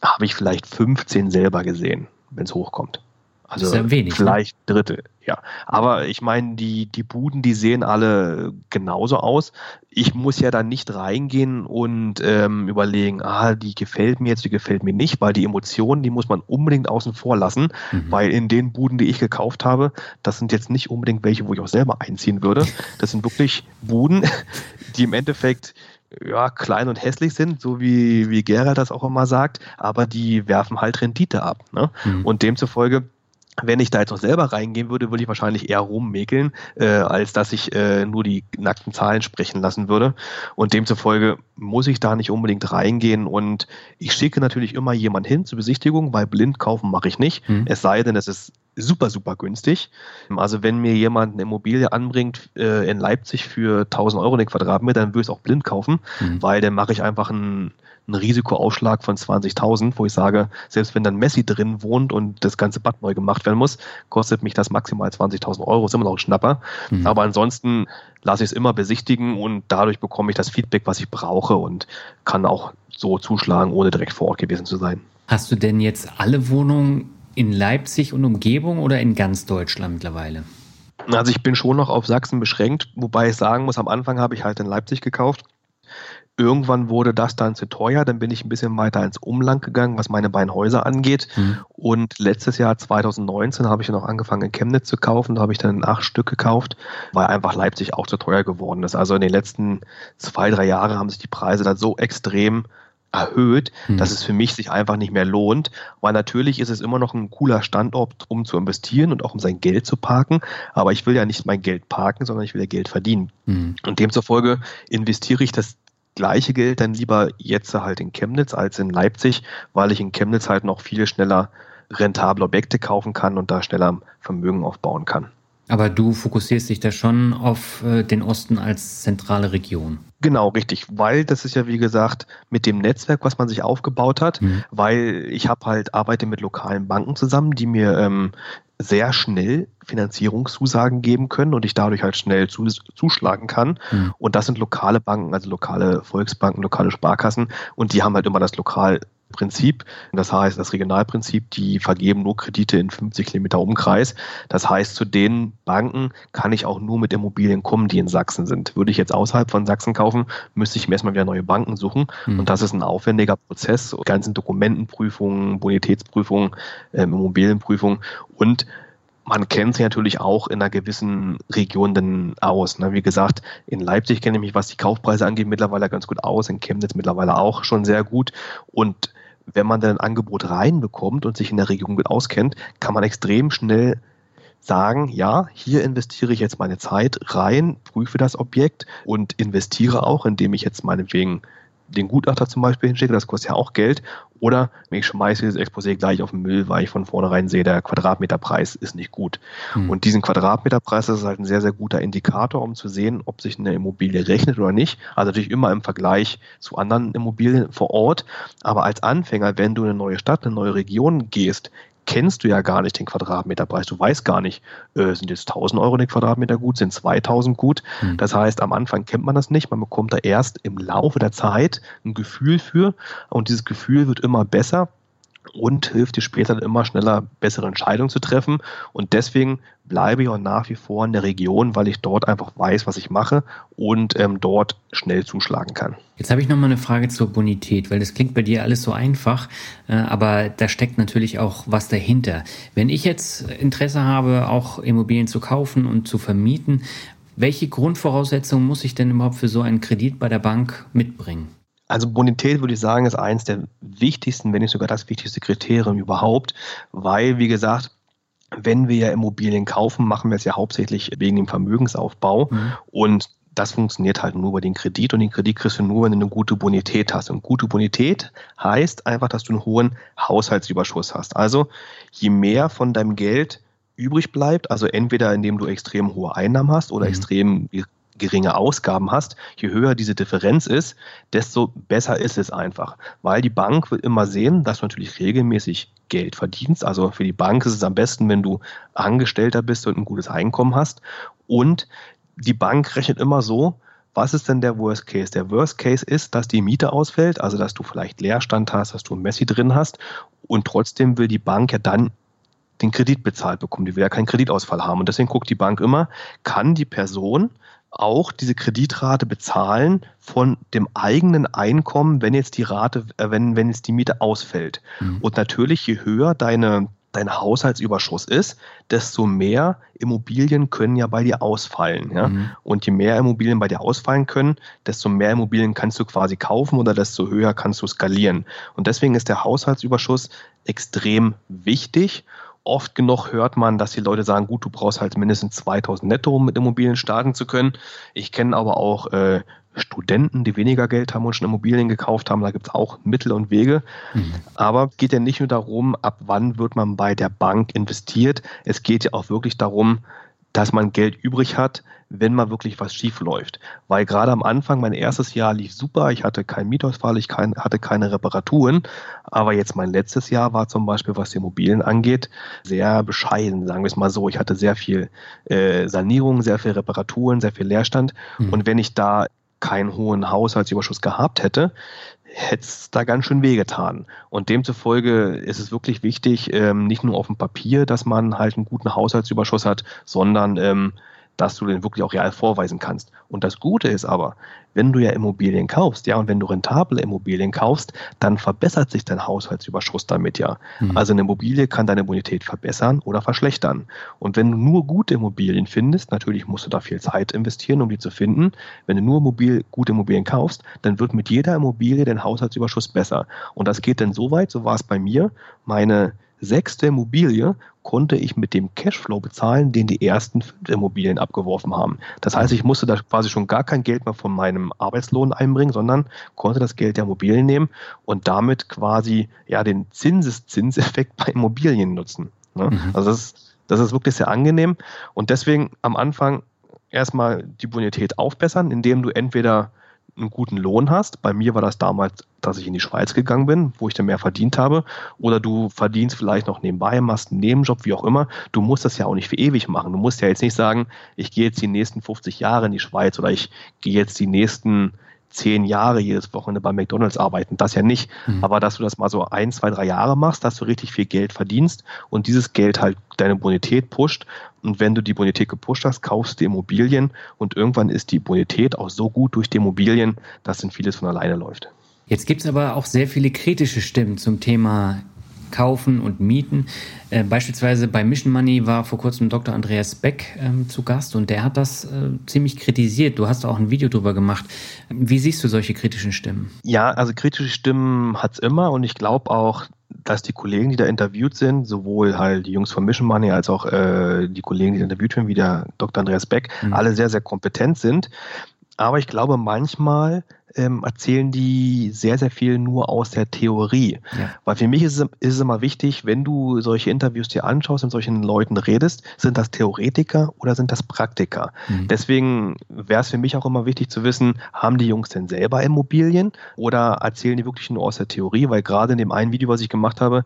habe ich vielleicht 15 selber gesehen, wenn es hochkommt. Also ja wenig, ne? vielleicht ne? Drittel, ja. Aber ich meine, die, die Buden, die sehen alle genauso aus. Ich muss ja dann nicht reingehen und ähm, überlegen, ah, die gefällt mir jetzt, die gefällt mir nicht, weil die Emotionen, die muss man unbedingt außen vor lassen, mhm. weil in den Buden, die ich gekauft habe, das sind jetzt nicht unbedingt welche, wo ich auch selber einziehen würde. Das sind wirklich Buden, die im Endeffekt ja, klein und hässlich sind, so wie, wie Gerald das auch immer sagt, aber die werfen halt Rendite ab. Ne? Mhm. Und demzufolge wenn ich da jetzt noch selber reingehen würde, würde ich wahrscheinlich eher rummäkeln, äh, als dass ich äh, nur die nackten Zahlen sprechen lassen würde. Und demzufolge muss ich da nicht unbedingt reingehen. Und ich schicke natürlich immer jemand hin zur Besichtigung, weil blind kaufen mache ich nicht. Mhm. Es sei denn, es ist super, super günstig. Also wenn mir jemand eine Immobilie anbringt äh, in Leipzig für 1000 Euro den Quadratmeter, dann würde ich es auch blind kaufen, mhm. weil dann mache ich einfach einen, einen Risikoaufschlag von 20.000, wo ich sage, selbst wenn dann Messi drin wohnt und das ganze Bad neu gemacht werden muss, kostet mich das maximal 20.000 Euro, ist immer noch ein Schnapper. Mhm. Aber ansonsten lasse ich es immer besichtigen und dadurch bekomme ich das Feedback, was ich brauche und kann auch so zuschlagen, ohne direkt vor Ort gewesen zu sein. Hast du denn jetzt alle Wohnungen in Leipzig und Umgebung oder in ganz Deutschland mittlerweile? Also ich bin schon noch auf Sachsen beschränkt, wobei ich sagen muss, am Anfang habe ich halt in Leipzig gekauft. Irgendwann wurde das dann zu teuer, dann bin ich ein bisschen weiter ins Umland gegangen, was meine beiden Häuser angeht. Mhm. Und letztes Jahr 2019 habe ich dann auch angefangen in Chemnitz zu kaufen. Da habe ich dann acht Stück gekauft, weil einfach Leipzig auch zu teuer geworden ist. Also in den letzten zwei, drei Jahren haben sich die Preise dann so extrem erhöht, hm. dass es für mich sich einfach nicht mehr lohnt. Weil natürlich ist es immer noch ein cooler Standort, um zu investieren und auch um sein Geld zu parken. Aber ich will ja nicht mein Geld parken, sondern ich will ja Geld verdienen. Hm. Und demzufolge investiere ich das gleiche Geld dann lieber jetzt halt in Chemnitz als in Leipzig, weil ich in Chemnitz halt noch viel schneller rentable Objekte kaufen kann und da schneller Vermögen aufbauen kann. Aber du fokussierst dich da schon auf äh, den Osten als zentrale Region. Genau, richtig, weil das ist ja wie gesagt mit dem Netzwerk, was man sich aufgebaut hat, mhm. weil ich habe halt arbeite mit lokalen Banken zusammen, die mir ähm, sehr schnell Finanzierungszusagen geben können und ich dadurch halt schnell zuschlagen kann. Mhm. Und das sind lokale Banken, also lokale Volksbanken, lokale Sparkassen und die haben halt immer das lokal Prinzip. Das heißt, das Regionalprinzip, die vergeben nur Kredite in 50 Kilometer Umkreis. Das heißt, zu den Banken kann ich auch nur mit Immobilien kommen, die in Sachsen sind. Würde ich jetzt außerhalb von Sachsen kaufen, müsste ich mir erstmal wieder neue Banken suchen. Mhm. Und das ist ein aufwendiger Prozess. Ganzen Dokumentenprüfungen, Bonitätsprüfungen, ähm, Immobilienprüfungen und man kennt sich natürlich auch in einer gewissen Region dann aus. Ne? Wie gesagt, in Leipzig kenne ich mich, was die Kaufpreise angeht, mittlerweile ganz gut aus, in Chemnitz mittlerweile auch schon sehr gut. Und wenn man dann ein Angebot reinbekommt und sich in der Region gut auskennt, kann man extrem schnell sagen, ja, hier investiere ich jetzt meine Zeit rein, prüfe das Objekt und investiere auch, indem ich jetzt meinetwegen den Gutachter zum Beispiel hinschicke, das kostet ja auch Geld. Oder ich schmeiße dieses Exposé gleich auf den Müll, weil ich von vornherein sehe, der Quadratmeterpreis ist nicht gut. Mhm. Und diesen Quadratmeterpreis das ist halt ein sehr, sehr guter Indikator, um zu sehen, ob sich eine Immobilie rechnet oder nicht. Also natürlich immer im Vergleich zu anderen Immobilien vor Ort. Aber als Anfänger, wenn du in eine neue Stadt, eine neue Region gehst, kennst du ja gar nicht den Quadratmeterpreis. Du weißt gar nicht, äh, sind jetzt 1000 Euro den Quadratmeter gut, sind 2000 gut. Mhm. Das heißt, am Anfang kennt man das nicht. Man bekommt da erst im Laufe der Zeit ein Gefühl für. Und dieses Gefühl wird immer besser und hilft dir später immer schneller bessere Entscheidungen zu treffen. Und deswegen bleibe ich auch nach wie vor in der Region, weil ich dort einfach weiß, was ich mache und ähm, dort schnell zuschlagen kann. Jetzt habe ich nochmal eine Frage zur Bonität, weil das klingt bei dir alles so einfach, äh, aber da steckt natürlich auch was dahinter. Wenn ich jetzt Interesse habe, auch Immobilien zu kaufen und zu vermieten, welche Grundvoraussetzungen muss ich denn überhaupt für so einen Kredit bei der Bank mitbringen? Also Bonität würde ich sagen, ist eines der wichtigsten, wenn nicht sogar das wichtigste Kriterium überhaupt, weil, wie gesagt, wenn wir ja Immobilien kaufen, machen wir es ja hauptsächlich wegen dem Vermögensaufbau. Mhm. Und das funktioniert halt nur über den Kredit und den Kredit kriegst du nur, wenn du eine gute Bonität hast. Und gute Bonität heißt einfach, dass du einen hohen Haushaltsüberschuss hast. Also je mehr von deinem Geld übrig bleibt, also entweder indem du extrem hohe Einnahmen hast oder mhm. extrem geringe Ausgaben hast, je höher diese Differenz ist, desto besser ist es einfach. Weil die Bank wird immer sehen, dass du natürlich regelmäßig Geld verdienst. Also für die Bank ist es am besten, wenn du Angestellter bist und ein gutes Einkommen hast. Und die Bank rechnet immer so, was ist denn der Worst Case? Der Worst Case ist, dass die Miete ausfällt, also dass du vielleicht Leerstand hast, dass du ein Messi drin hast und trotzdem will die Bank ja dann den Kredit bezahlt bekommen. Die will ja keinen Kreditausfall haben. Und deswegen guckt die Bank immer, kann die Person auch diese Kreditrate bezahlen von dem eigenen Einkommen, wenn jetzt die Rate, äh, wenn, wenn jetzt die Miete ausfällt. Mhm. Und natürlich, je höher deine, dein Haushaltsüberschuss ist, desto mehr Immobilien können ja bei dir ausfallen. Ja? Mhm. Und je mehr Immobilien bei dir ausfallen können, desto mehr Immobilien kannst du quasi kaufen oder desto höher kannst du skalieren. Und deswegen ist der Haushaltsüberschuss extrem wichtig oft genug hört man, dass die Leute sagen, gut, du brauchst halt mindestens 2000 netto, um mit Immobilien starten zu können. Ich kenne aber auch äh, Studenten, die weniger Geld haben und schon Immobilien gekauft haben. Da gibt es auch Mittel und Wege. Mhm. Aber es geht ja nicht nur darum, ab wann wird man bei der Bank investiert. Es geht ja auch wirklich darum, dass man Geld übrig hat, wenn mal wirklich was schief läuft. Weil gerade am Anfang, mein erstes Jahr lief super, ich hatte keinen Mietausfall, ich kein, hatte keine Reparaturen, aber jetzt mein letztes Jahr war zum Beispiel, was die Immobilien angeht, sehr bescheiden, sagen wir es mal so. Ich hatte sehr viel äh, Sanierung, sehr viel Reparaturen, sehr viel Leerstand mhm. und wenn ich da keinen hohen Haushaltsüberschuss gehabt hätte, hätte es da ganz schön wehgetan. Und demzufolge ist es wirklich wichtig, ähm, nicht nur auf dem Papier, dass man halt einen guten Haushaltsüberschuss hat, sondern ähm, dass du den wirklich auch real vorweisen kannst. Und das Gute ist aber, wenn du ja Immobilien kaufst, ja, und wenn du rentable Immobilien kaufst, dann verbessert sich dein Haushaltsüberschuss damit ja. Mhm. Also eine Immobilie kann deine Bonität verbessern oder verschlechtern. Und wenn du nur gute Immobilien findest, natürlich musst du da viel Zeit investieren, um die zu finden. Wenn du nur Immobil gute Immobilien kaufst, dann wird mit jeder Immobilie dein Haushaltsüberschuss besser. Und das geht dann so weit, so war es bei mir, meine sechste Immobilie konnte ich mit dem Cashflow bezahlen, den die ersten fünf Immobilien abgeworfen haben. Das heißt, ich musste da quasi schon gar kein Geld mehr von meinem Arbeitslohn einbringen, sondern konnte das Geld der Immobilien nehmen und damit quasi ja den Zinseszinseffekt bei Immobilien nutzen. Ne? Mhm. Also das ist, das ist wirklich sehr angenehm und deswegen am Anfang erstmal die Bonität aufbessern, indem du entweder einen guten Lohn hast. Bei mir war das damals, dass ich in die Schweiz gegangen bin, wo ich dann mehr verdient habe. Oder du verdienst vielleicht noch nebenbei, machst einen Nebenjob, wie auch immer. Du musst das ja auch nicht für ewig machen. Du musst ja jetzt nicht sagen, ich gehe jetzt die nächsten 50 Jahre in die Schweiz oder ich gehe jetzt die nächsten zehn Jahre jedes Wochenende bei McDonalds arbeiten. Das ja nicht. Mhm. Aber dass du das mal so ein, zwei, drei Jahre machst, dass du richtig viel Geld verdienst und dieses Geld halt deine Bonität pusht. Und wenn du die Bonität gepusht hast, kaufst du Immobilien und irgendwann ist die Bonität auch so gut durch die Immobilien, dass dann vieles von alleine läuft. Jetzt gibt es aber auch sehr viele kritische Stimmen zum Thema kaufen und mieten. Äh, beispielsweise bei Mission Money war vor kurzem Dr. Andreas Beck ähm, zu Gast und der hat das äh, ziemlich kritisiert. Du hast auch ein Video darüber gemacht. Wie siehst du solche kritischen Stimmen? Ja, also kritische Stimmen hat es immer und ich glaube auch, dass die Kollegen, die da interviewt sind, sowohl halt die Jungs von Mission Money als auch äh, die Kollegen, die da interviewt werden, wie der Dr. Andreas Beck, mhm. alle sehr, sehr kompetent sind. Aber ich glaube, manchmal ähm, erzählen die sehr, sehr viel nur aus der Theorie. Ja. Weil für mich ist es, ist es immer wichtig, wenn du solche Interviews dir anschaust und mit solchen Leuten redest, sind das Theoretiker oder sind das Praktiker? Mhm. Deswegen wäre es für mich auch immer wichtig zu wissen, haben die Jungs denn selber Immobilien oder erzählen die wirklich nur aus der Theorie? Weil gerade in dem einen Video, was ich gemacht habe,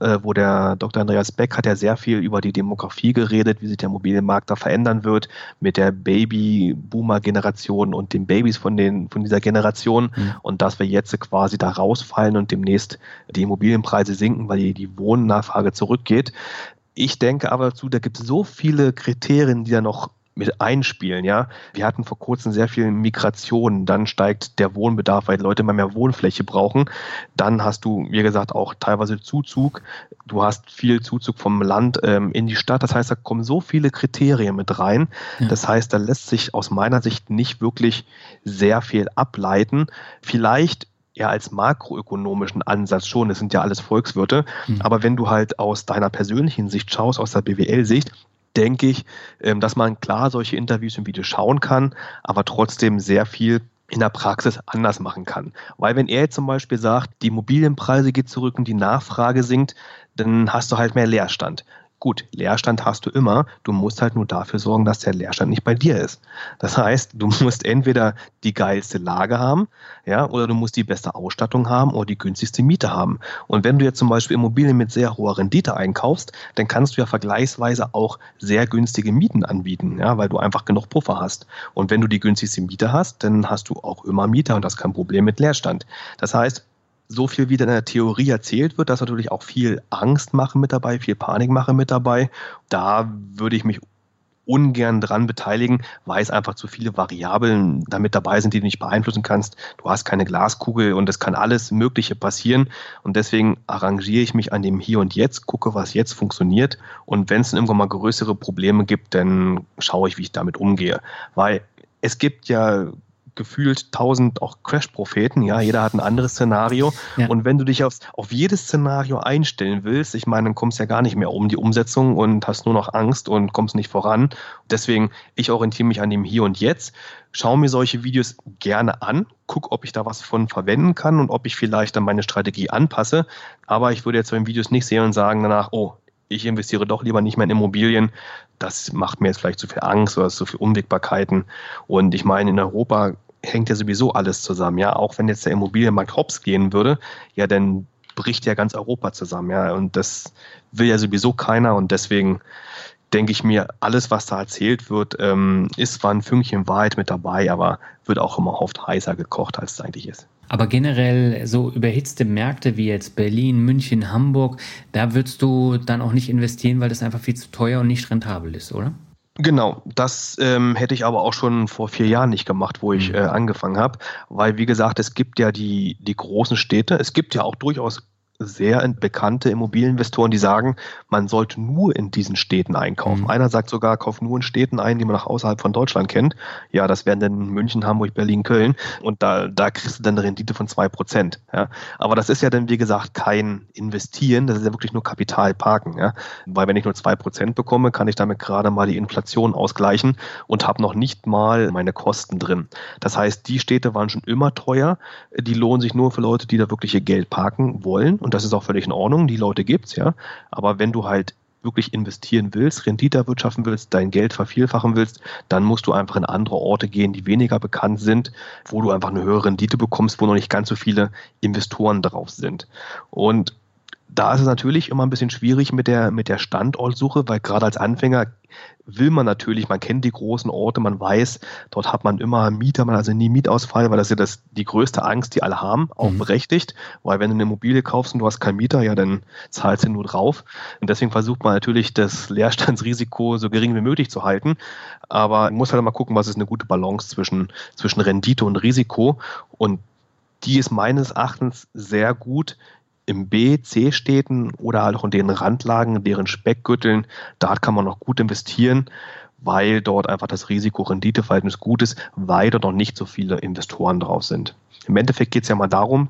äh, wo der Dr. Andreas Beck hat ja sehr viel über die Demografie geredet, wie sich der Immobilienmarkt da verändern wird mit der Baby-Boomer-Generation und den Babys von, den, von dieser Generation Generation mhm. und dass wir jetzt quasi da rausfallen und demnächst die Immobilienpreise sinken, weil die, die Wohnnachfrage zurückgeht. Ich denke aber dazu, da gibt es so viele Kriterien, die da noch mit einspielen, ja. Wir hatten vor kurzem sehr viel Migration, dann steigt der Wohnbedarf, weil Leute immer mehr Wohnfläche brauchen. Dann hast du, wie gesagt, auch teilweise Zuzug. Du hast viel Zuzug vom Land ähm, in die Stadt. Das heißt, da kommen so viele Kriterien mit rein. Ja. Das heißt, da lässt sich aus meiner Sicht nicht wirklich sehr viel ableiten. Vielleicht eher als makroökonomischen Ansatz schon. Das sind ja alles Volkswirte. Mhm. Aber wenn du halt aus deiner persönlichen Sicht schaust, aus der BWL-Sicht, denke ich, ähm, dass man klar solche Interviews im Video schauen kann, aber trotzdem sehr viel in der Praxis anders machen kann. Weil wenn er jetzt zum Beispiel sagt, die Immobilienpreise geht zurück und die Nachfrage sinkt, dann hast du halt mehr Leerstand. Gut, Leerstand hast du immer. Du musst halt nur dafür sorgen, dass der Leerstand nicht bei dir ist. Das heißt, du musst entweder die geilste Lage haben, ja, oder du musst die beste Ausstattung haben oder die günstigste Miete haben. Und wenn du jetzt zum Beispiel Immobilien mit sehr hoher Rendite einkaufst, dann kannst du ja vergleichsweise auch sehr günstige Mieten anbieten, ja, weil du einfach genug Puffer hast. Und wenn du die günstigste Miete hast, dann hast du auch immer Mieter und das kein Problem mit Leerstand. Das heißt, so viel wie in der Theorie erzählt wird, dass natürlich auch viel Angst machen mit dabei, viel Panikmache mit dabei. Da würde ich mich ungern dran beteiligen, weil es einfach zu viele Variablen damit dabei sind, die du nicht beeinflussen kannst. Du hast keine Glaskugel und es kann alles Mögliche passieren. Und deswegen arrangiere ich mich an dem Hier und Jetzt, gucke, was jetzt funktioniert. Und wenn es dann irgendwann mal größere Probleme gibt, dann schaue ich, wie ich damit umgehe. Weil es gibt ja gefühlt tausend auch Crash-Propheten, ja, jeder hat ein anderes Szenario. Ja. Und wenn du dich aufs, auf jedes Szenario einstellen willst, ich meine, dann kommst du ja gar nicht mehr um die Umsetzung und hast nur noch Angst und kommst nicht voran. Deswegen, ich orientiere mich an dem Hier und Jetzt, schaue mir solche Videos gerne an, gucke, ob ich da was von verwenden kann und ob ich vielleicht dann meine Strategie anpasse. Aber ich würde jetzt so in Videos nicht sehen und sagen danach, oh, ich investiere doch lieber nicht mehr in Immobilien. Das macht mir jetzt vielleicht zu viel Angst oder zu viel Unwägbarkeiten. Und ich meine, in Europa hängt ja sowieso alles zusammen. Ja, auch wenn jetzt der Immobilienmarkt hops gehen würde, ja, dann bricht ja ganz Europa zusammen. Ja, und das will ja sowieso keiner und deswegen denke ich mir, alles, was da erzählt wird, ähm, ist zwar ein Fünkchen Wahrheit mit dabei, aber wird auch immer oft heißer gekocht, als es eigentlich ist. Aber generell so überhitzte Märkte wie jetzt Berlin, München, Hamburg, da würdest du dann auch nicht investieren, weil das einfach viel zu teuer und nicht rentabel ist, oder? Genau, das ähm, hätte ich aber auch schon vor vier Jahren nicht gemacht, wo ich mhm. äh, angefangen habe, weil wie gesagt, es gibt ja die, die großen Städte, es gibt ja auch durchaus sehr bekannte Immobilieninvestoren, die sagen, man sollte nur in diesen Städten einkaufen. Mhm. Einer sagt sogar, kauf nur in Städten ein, die man auch außerhalb von Deutschland kennt. Ja, das wären dann München, Hamburg, Berlin, Köln. Und da, da kriegst du dann eine Rendite von zwei Prozent. Ja. Aber das ist ja dann, wie gesagt, kein Investieren, das ist ja wirklich nur Kapital parken. Ja. Weil wenn ich nur zwei Prozent bekomme, kann ich damit gerade mal die Inflation ausgleichen und habe noch nicht mal meine Kosten drin. Das heißt, die Städte waren schon immer teuer. Die lohnen sich nur für Leute, die da wirklich ihr Geld parken wollen und das ist auch völlig in Ordnung, die Leute gibt's, ja. Aber wenn du halt wirklich investieren willst, Rendite erwirtschaften willst, dein Geld vervielfachen willst, dann musst du einfach in andere Orte gehen, die weniger bekannt sind, wo du einfach eine höhere Rendite bekommst, wo noch nicht ganz so viele Investoren drauf sind. Und da ist es natürlich immer ein bisschen schwierig mit der, mit der Standortsuche, weil gerade als Anfänger will man natürlich, man kennt die großen Orte, man weiß, dort hat man immer Mieter, man hat also nie Mietausfall, weil das ist ja das, die größte Angst, die alle haben, auch mhm. berechtigt, weil wenn du eine Immobilie kaufst und du hast keinen Mieter, ja, dann zahlst du nur drauf. Und deswegen versucht man natürlich, das Leerstandsrisiko so gering wie möglich zu halten. Aber man muss halt mal gucken, was ist eine gute Balance zwischen, zwischen Rendite und Risiko. Und die ist meines Erachtens sehr gut, im B, C-Städten oder halt auch in den Randlagen, deren Speckgürteln, da kann man noch gut investieren, weil dort einfach das Risiko-Rendite-Verhältnis gut ist, weil dort noch nicht so viele Investoren drauf sind. Im Endeffekt geht es ja mal darum,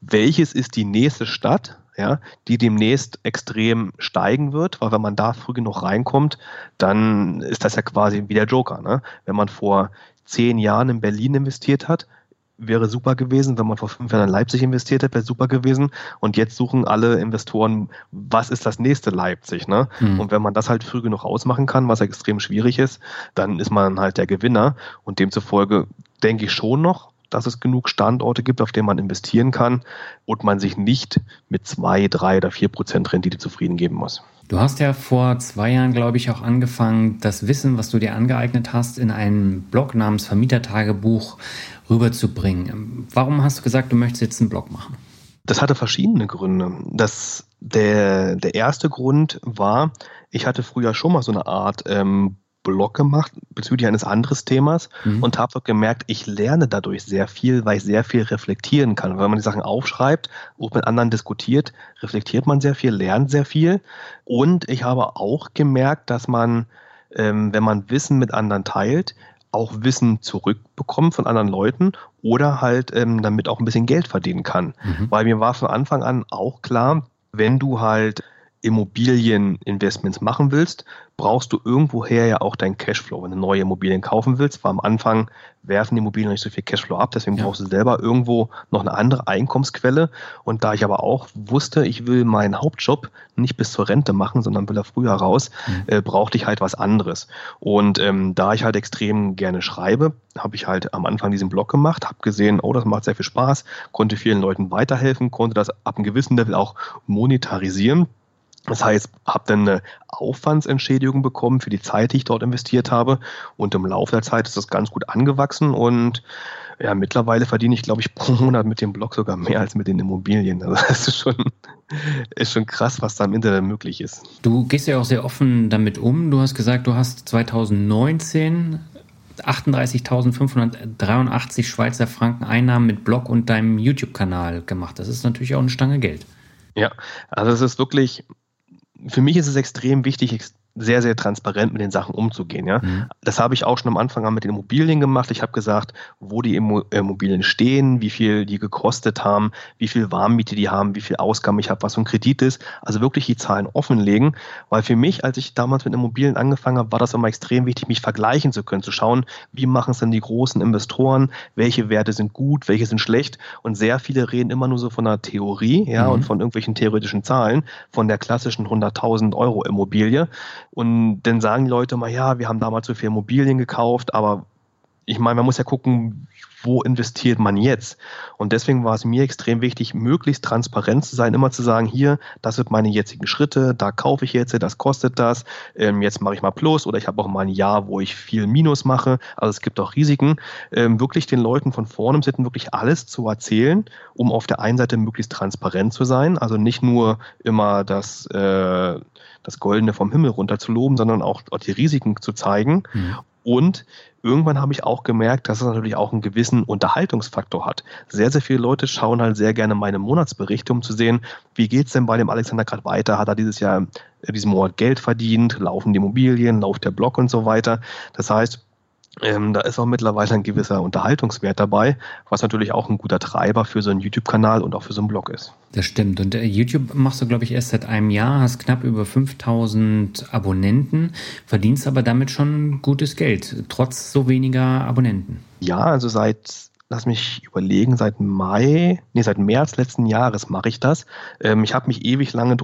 welches ist die nächste Stadt, ja, die demnächst extrem steigen wird, weil wenn man da früh genug reinkommt, dann ist das ja quasi wie der Joker. Ne? Wenn man vor zehn Jahren in Berlin investiert hat, wäre super gewesen. Wenn man vor fünf Jahren in Leipzig investiert hätte, wäre super gewesen. Und jetzt suchen alle Investoren, was ist das nächste Leipzig? Ne? Mhm. Und wenn man das halt früh genug ausmachen kann, was extrem schwierig ist, dann ist man halt der Gewinner. Und demzufolge denke ich schon noch, dass es genug Standorte gibt, auf denen man investieren kann und man sich nicht mit zwei, drei oder vier Prozent Rendite zufrieden geben muss. Du hast ja vor zwei Jahren, glaube ich, auch angefangen, das Wissen, was du dir angeeignet hast, in einen Blog namens Vermietertagebuch rüberzubringen. Warum hast du gesagt, du möchtest jetzt einen Blog machen? Das hatte verschiedene Gründe. Das, der, der erste Grund war, ich hatte früher schon mal so eine Art ähm, Blog gemacht bezüglich eines anderen Themas mhm. und habe gemerkt, ich lerne dadurch sehr viel, weil ich sehr viel reflektieren kann. Wenn man die Sachen aufschreibt und mit anderen diskutiert, reflektiert man sehr viel, lernt sehr viel. Und ich habe auch gemerkt, dass man, ähm, wenn man Wissen mit anderen teilt, auch Wissen zurückbekommen von anderen Leuten oder halt ähm, damit auch ein bisschen Geld verdienen kann. Mhm. Weil mir war von Anfang an auch klar, wenn du halt Immobilieninvestments machen willst, brauchst du irgendwoher ja auch deinen Cashflow. Wenn du neue Immobilien kaufen willst, war am Anfang werfen die Immobilien nicht so viel Cashflow ab, deswegen ja. brauchst du selber irgendwo noch eine andere Einkommensquelle. Und da ich aber auch wusste, ich will meinen Hauptjob nicht bis zur Rente machen, sondern will er früher raus, mhm. äh, brauchte ich halt was anderes. Und ähm, da ich halt extrem gerne schreibe, habe ich halt am Anfang diesen Blog gemacht, habe gesehen, oh, das macht sehr viel Spaß, konnte vielen Leuten weiterhelfen, konnte das ab einem gewissen Level auch monetarisieren. Das heißt, habe dann eine Aufwandsentschädigung bekommen für die Zeit, die ich dort investiert habe. Und im Laufe der Zeit ist das ganz gut angewachsen. Und ja, mittlerweile verdiene ich, glaube ich, pro Monat mit dem Blog sogar mehr als mit den Immobilien. Also das ist schon, ist schon krass, was da im Internet möglich ist. Du gehst ja auch sehr offen damit um. Du hast gesagt, du hast 2019 38.583 Schweizer Franken Einnahmen mit Blog und deinem YouTube-Kanal gemacht. Das ist natürlich auch eine Stange Geld. Ja, also es ist wirklich, für mich ist es extrem wichtig, sehr, sehr transparent mit den Sachen umzugehen. Ja? Mhm. Das habe ich auch schon am Anfang an mit den Immobilien gemacht. Ich habe gesagt, wo die Immobilien stehen, wie viel die gekostet haben, wie viel Warmmiete die haben, wie viel Ausgaben ich habe, was so ein Kredit ist. Also wirklich die Zahlen offenlegen, weil für mich, als ich damals mit Immobilien angefangen habe, war das immer extrem wichtig, mich vergleichen zu können, zu schauen, wie machen es denn die großen Investoren, welche Werte sind gut, welche sind schlecht. Und sehr viele reden immer nur so von der Theorie ja, mhm. und von irgendwelchen theoretischen Zahlen, von der klassischen 100.000 Euro Immobilie. Und dann sagen die Leute mal, ja, wir haben damals so viel Immobilien gekauft, aber ich meine, man muss ja gucken, wo investiert man jetzt? Und deswegen war es mir extrem wichtig, möglichst transparent zu sein, immer zu sagen, hier, das sind meine jetzigen Schritte, da kaufe ich jetzt, das kostet das, ähm, jetzt mache ich mal Plus oder ich habe auch mal ein Jahr, wo ich viel Minus mache. Also es gibt auch Risiken. Ähm, wirklich den Leuten von vorne im Sitten wirklich alles zu erzählen, um auf der einen Seite möglichst transparent zu sein, also nicht nur immer das äh, das Goldene vom Himmel runter zu loben, sondern auch, die Risiken zu zeigen. Mhm. Und irgendwann habe ich auch gemerkt, dass es natürlich auch einen gewissen Unterhaltungsfaktor hat. Sehr, sehr viele Leute schauen halt sehr gerne meine Monatsberichte, um zu sehen, wie geht es denn bei dem Alexander gerade weiter? Hat er dieses Jahr, äh, diesen Monat Geld verdient? Laufen die Immobilien? Läuft der Blog und so weiter? Das heißt, ähm, da ist auch mittlerweile ein gewisser Unterhaltungswert dabei, was natürlich auch ein guter Treiber für so einen YouTube-Kanal und auch für so einen Blog ist. Das stimmt. Und äh, YouTube machst du, glaube ich, erst seit einem Jahr, hast knapp über 5000 Abonnenten, verdienst aber damit schon gutes Geld, trotz so weniger Abonnenten. Ja, also seit lass mich überlegen, seit Mai, nee, seit März letzten Jahres mache ich das. Ähm, ich habe mich ewig lange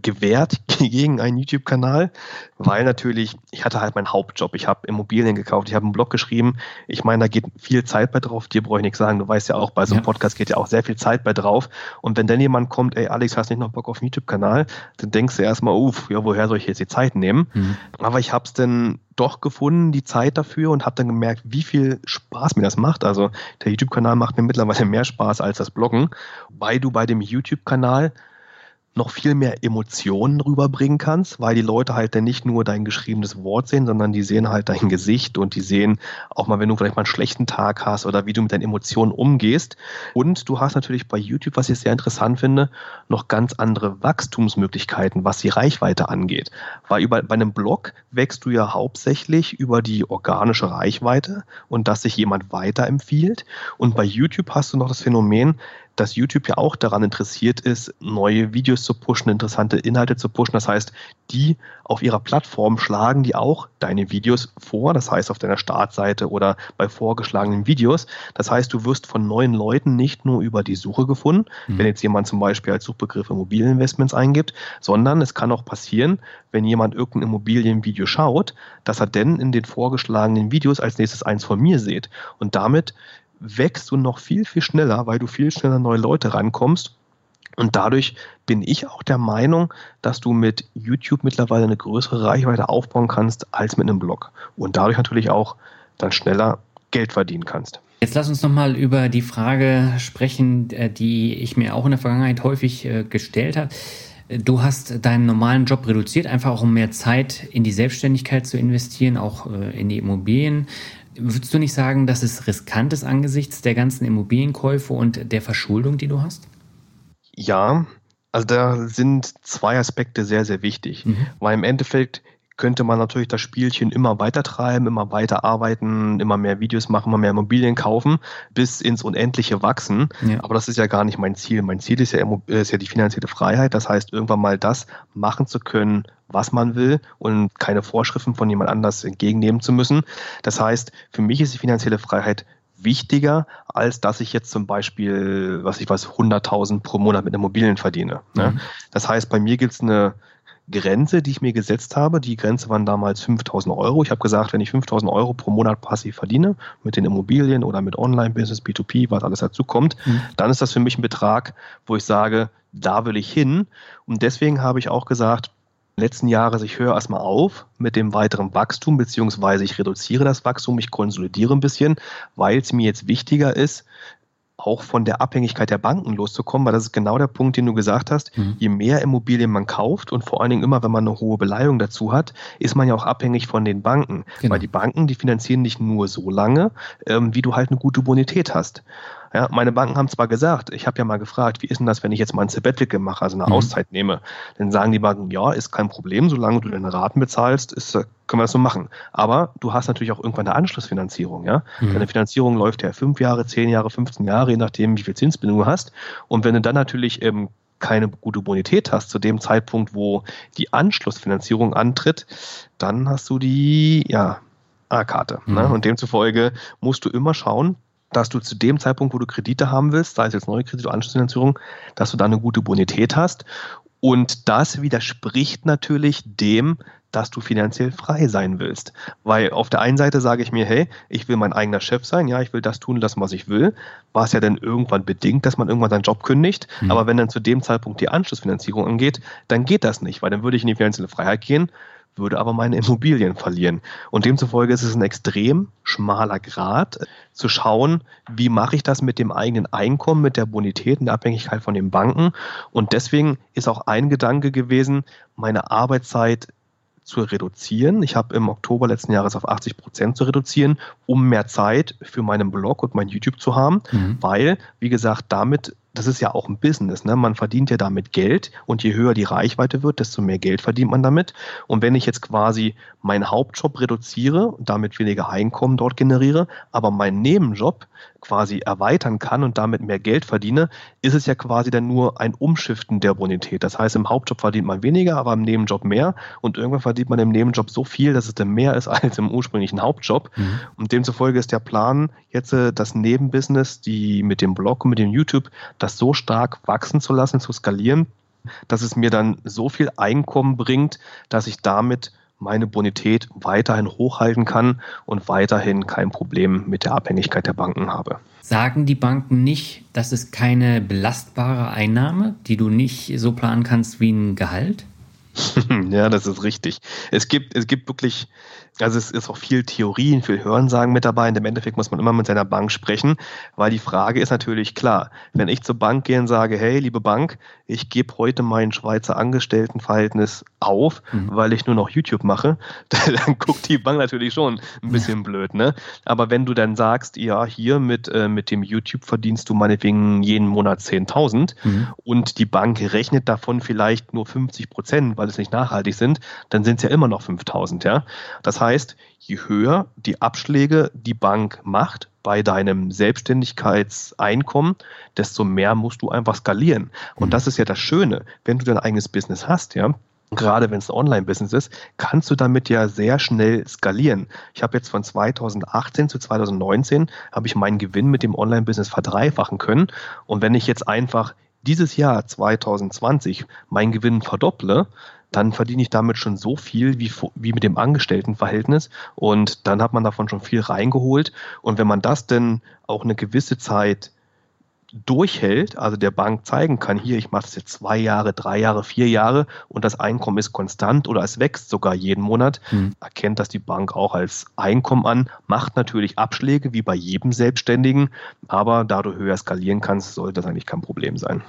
gewehrt gegen einen YouTube-Kanal, weil natürlich, ich hatte halt meinen Hauptjob. Ich habe Immobilien gekauft, ich habe einen Blog geschrieben. Ich meine, da geht viel Zeit bei drauf. Dir brauche ich nichts sagen. Du weißt ja auch, bei so einem ja. Podcast geht ja auch sehr viel Zeit bei drauf. Und wenn dann jemand kommt, ey, Alex, hast nicht noch Bock auf einen YouTube-Kanal, dann denkst du erstmal, uff, ja, woher soll ich jetzt die Zeit nehmen? Mhm. Aber ich habe es dann doch gefunden, die Zeit dafür und habe dann gemerkt, wie viel Spaß mir das macht. Also der YouTube-Kanal macht mir mittlerweile mehr Spaß als das Bloggen, weil du bei dem YouTube-Kanal noch viel mehr Emotionen rüberbringen kannst, weil die Leute halt dann nicht nur dein geschriebenes Wort sehen, sondern die sehen halt dein Gesicht und die sehen auch mal, wenn du vielleicht mal einen schlechten Tag hast oder wie du mit deinen Emotionen umgehst. Und du hast natürlich bei YouTube, was ich sehr interessant finde, noch ganz andere Wachstumsmöglichkeiten, was die Reichweite angeht. Weil über, bei einem Blog wächst du ja hauptsächlich über die organische Reichweite und dass sich jemand weiterempfiehlt. Und bei YouTube hast du noch das Phänomen, dass YouTube ja auch daran interessiert ist, neue Videos zu pushen, interessante Inhalte zu pushen. Das heißt, die auf ihrer Plattform schlagen die auch deine Videos vor, das heißt auf deiner Startseite oder bei vorgeschlagenen Videos. Das heißt, du wirst von neuen Leuten nicht nur über die Suche gefunden, mhm. wenn jetzt jemand zum Beispiel als Suchbegriff Immobilieninvestments eingibt, sondern es kann auch passieren, wenn jemand irgendein Immobilienvideo schaut, dass er denn in den vorgeschlagenen Videos als nächstes eins von mir sieht. Und damit wächst du noch viel, viel schneller, weil du viel schneller neue Leute rankommst. Und dadurch bin ich auch der Meinung, dass du mit YouTube mittlerweile eine größere Reichweite aufbauen kannst als mit einem Blog. Und dadurch natürlich auch dann schneller Geld verdienen kannst. Jetzt lass uns nochmal über die Frage sprechen, äh, die ich mir auch in der Vergangenheit häufig äh, gestellt habe. Du hast deinen normalen Job reduziert, einfach auch um mehr Zeit in die Selbstständigkeit zu investieren, auch äh, in die Immobilien. Würdest du nicht sagen, dass es riskant ist angesichts der ganzen Immobilienkäufe und der Verschuldung, die du hast? Ja, also da sind zwei Aspekte sehr, sehr wichtig. Mhm. Weil im Endeffekt könnte man natürlich das Spielchen immer weiter treiben, immer weiter arbeiten, immer mehr Videos machen, immer mehr Immobilien kaufen, bis ins Unendliche wachsen. Ja. Aber das ist ja gar nicht mein Ziel. Mein Ziel ist ja, ist ja die finanzielle Freiheit. Das heißt, irgendwann mal das machen zu können, was man will und keine Vorschriften von jemand anders entgegennehmen zu müssen. Das heißt, für mich ist die finanzielle Freiheit wichtiger, als dass ich jetzt zum Beispiel, was ich weiß, 100.000 pro Monat mit Immobilien verdiene. Ne? Mhm. Das heißt, bei mir gibt es eine Grenze, die ich mir gesetzt habe. Die Grenze waren damals 5000 Euro. Ich habe gesagt, wenn ich 5000 Euro pro Monat passiv verdiene, mit den Immobilien oder mit Online-Business, B2P, was alles dazu kommt, mhm. dann ist das für mich ein Betrag, wo ich sage, da will ich hin. Und deswegen habe ich auch gesagt, letzten Jahre, ich höre erstmal auf mit dem weiteren Wachstum, beziehungsweise ich reduziere das Wachstum, ich konsolidiere ein bisschen, weil es mir jetzt wichtiger ist, auch von der Abhängigkeit der Banken loszukommen, weil das ist genau der Punkt, den du gesagt hast. Mhm. Je mehr Immobilien man kauft und vor allen Dingen immer, wenn man eine hohe Beleihung dazu hat, ist man ja auch abhängig von den Banken. Genau. Weil die Banken, die finanzieren nicht nur so lange, ähm, wie du halt eine gute Bonität hast. Ja, meine Banken haben zwar gesagt, ich habe ja mal gefragt, wie ist denn das, wenn ich jetzt mal ein Sabbatical mache, also eine mhm. Auszeit nehme? Dann sagen die Banken, ja, ist kein Problem, solange du deine Raten bezahlst, ist, äh, können wir das so machen. Aber du hast natürlich auch irgendwann eine Anschlussfinanzierung. Ja? Mhm. Deine Finanzierung läuft ja fünf Jahre, zehn Jahre, 15 Jahre, je nachdem, wie viel Zinsbindung du hast. Und wenn du dann natürlich ähm, keine gute Bonität hast zu dem Zeitpunkt, wo die Anschlussfinanzierung antritt, dann hast du die ja, A-Karte. Ne? Mhm. Ne? Und demzufolge musst du immer schauen, dass du zu dem Zeitpunkt, wo du Kredite haben willst, sei es jetzt neue Kredite oder Anschlussfinanzierung, dass du da eine gute Bonität hast. Und das widerspricht natürlich dem, dass du finanziell frei sein willst. Weil auf der einen Seite sage ich mir, hey, ich will mein eigener Chef sein, ja, ich will das tun lassen, was ich will, was ja dann irgendwann bedingt, dass man irgendwann seinen Job kündigt. Mhm. Aber wenn dann zu dem Zeitpunkt die Anschlussfinanzierung angeht, dann geht das nicht, weil dann würde ich in die finanzielle Freiheit gehen würde aber meine Immobilien verlieren. Und demzufolge ist es ein extrem schmaler Grad, zu schauen, wie mache ich das mit dem eigenen Einkommen, mit der Bonität und der Abhängigkeit von den Banken. Und deswegen ist auch ein Gedanke gewesen, meine Arbeitszeit zu reduzieren. Ich habe im Oktober letzten Jahres auf 80 Prozent zu reduzieren, um mehr Zeit für meinen Blog und mein YouTube zu haben, mhm. weil, wie gesagt, damit das ist ja auch ein Business. Ne? Man verdient ja damit Geld und je höher die Reichweite wird, desto mehr Geld verdient man damit. Und wenn ich jetzt quasi meinen Hauptjob reduziere und damit weniger Einkommen dort generiere, aber meinen Nebenjob quasi erweitern kann und damit mehr Geld verdiene, ist es ja quasi dann nur ein Umschiften der Bonität. Das heißt, im Hauptjob verdient man weniger, aber im Nebenjob mehr und irgendwann verdient man im Nebenjob so viel, dass es dann mehr ist als im ursprünglichen Hauptjob. Mhm. Und demzufolge ist der Plan, jetzt äh, das Nebenbusiness, die mit dem Blog und mit dem YouTube, das so stark wachsen zu lassen, zu skalieren, dass es mir dann so viel Einkommen bringt, dass ich damit meine Bonität weiterhin hochhalten kann und weiterhin kein Problem mit der Abhängigkeit der Banken habe. Sagen die Banken nicht, das ist keine belastbare Einnahme, die du nicht so planen kannst wie ein Gehalt? ja, das ist richtig. Es gibt, es gibt wirklich also es ist auch viel Theorien, viel Hörensagen mit dabei. Und im Endeffekt muss man immer mit seiner Bank sprechen, weil die Frage ist natürlich klar. Wenn ich zur Bank gehe und sage, hey, liebe Bank, ich gebe heute mein Schweizer Angestelltenverhältnis auf, mhm. weil ich nur noch YouTube mache, dann guckt die Bank natürlich schon ein bisschen blöd. Ne? Aber wenn du dann sagst, ja, hier mit, äh, mit dem YouTube verdienst du meinetwegen jeden Monat 10.000 mhm. und die Bank rechnet davon vielleicht nur 50 Prozent, weil es nicht nachhaltig sind, dann sind es ja immer noch 5.000. Ja? Das heißt, je höher die Abschläge die Bank macht bei deinem Selbstständigkeitseinkommen, desto mehr musst du einfach skalieren. Und mhm. das ist ja das Schöne, wenn du dein eigenes Business hast, ja. Gerade wenn es ein Online-Business ist, kannst du damit ja sehr schnell skalieren. Ich habe jetzt von 2018 zu 2019 habe ich meinen Gewinn mit dem Online-Business verdreifachen können. Und wenn ich jetzt einfach dieses Jahr 2020 meinen Gewinn verdopple, dann verdiene ich damit schon so viel wie, wie mit dem Angestelltenverhältnis und dann hat man davon schon viel reingeholt. Und wenn man das denn auch eine gewisse Zeit durchhält, also der Bank zeigen kann, hier, ich mache das jetzt zwei Jahre, drei Jahre, vier Jahre und das Einkommen ist konstant oder es wächst sogar jeden Monat, mhm. erkennt das die Bank auch als Einkommen an, macht natürlich Abschläge wie bei jedem Selbstständigen, aber da du höher skalieren kannst, sollte das eigentlich kein Problem sein.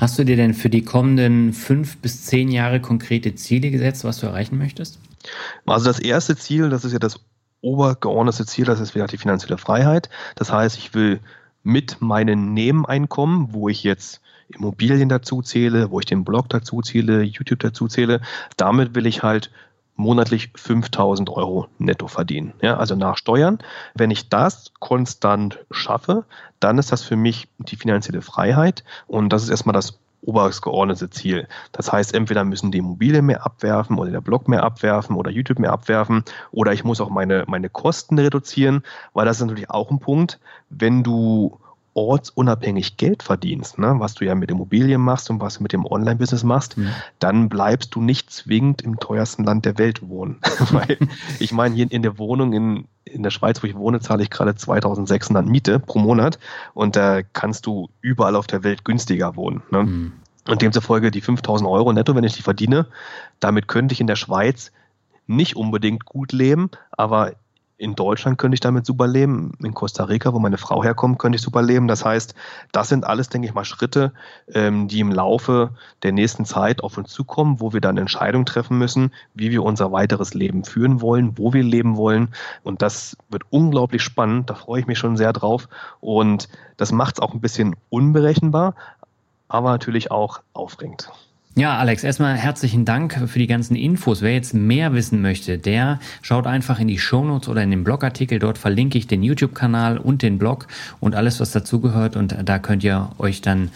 Hast du dir denn für die kommenden fünf bis zehn Jahre konkrete Ziele gesetzt, was du erreichen möchtest? Also das erste Ziel, das ist ja das obergeordnete Ziel, das ist wieder die finanzielle Freiheit. Das heißt, ich will mit meinen Nebeneinkommen, wo ich jetzt Immobilien dazu zähle, wo ich den Blog dazu zähle, YouTube dazu zähle, damit will ich halt monatlich 5000 Euro netto verdienen. Ja, also nach Steuern. Wenn ich das konstant schaffe, dann ist das für mich die finanzielle Freiheit und das ist erstmal das oberes geordnete Ziel. Das heißt, entweder müssen die Immobilien mehr abwerfen oder der Blog mehr abwerfen oder YouTube mehr abwerfen oder ich muss auch meine, meine Kosten reduzieren, weil das ist natürlich auch ein Punkt, wenn du ortsunabhängig Geld verdienst, ne, was du ja mit Immobilien machst und was du mit dem Online-Business machst, mhm. dann bleibst du nicht zwingend im teuersten Land der Welt wohnen. Weil ich meine, hier in der Wohnung in, in der Schweiz, wo ich wohne, zahle ich gerade 2600 Miete pro Monat und da kannst du überall auf der Welt günstiger wohnen. Ne? Mhm. Und demzufolge die 5000 Euro netto, wenn ich die verdiene, damit könnte ich in der Schweiz nicht unbedingt gut leben, aber in Deutschland könnte ich damit super leben. In Costa Rica, wo meine Frau herkommt, könnte ich super leben. Das heißt, das sind alles, denke ich mal, Schritte, ähm, die im Laufe der nächsten Zeit auf uns zukommen, wo wir dann Entscheidungen treffen müssen, wie wir unser weiteres Leben führen wollen, wo wir leben wollen. Und das wird unglaublich spannend. Da freue ich mich schon sehr drauf. Und das macht es auch ein bisschen unberechenbar, aber natürlich auch aufregend. Ja, Alex, erstmal herzlichen Dank für die ganzen Infos. Wer jetzt mehr wissen möchte, der schaut einfach in die Shownotes oder in den Blogartikel. Dort verlinke ich den YouTube-Kanal und den Blog und alles, was dazugehört. Und da könnt ihr euch dann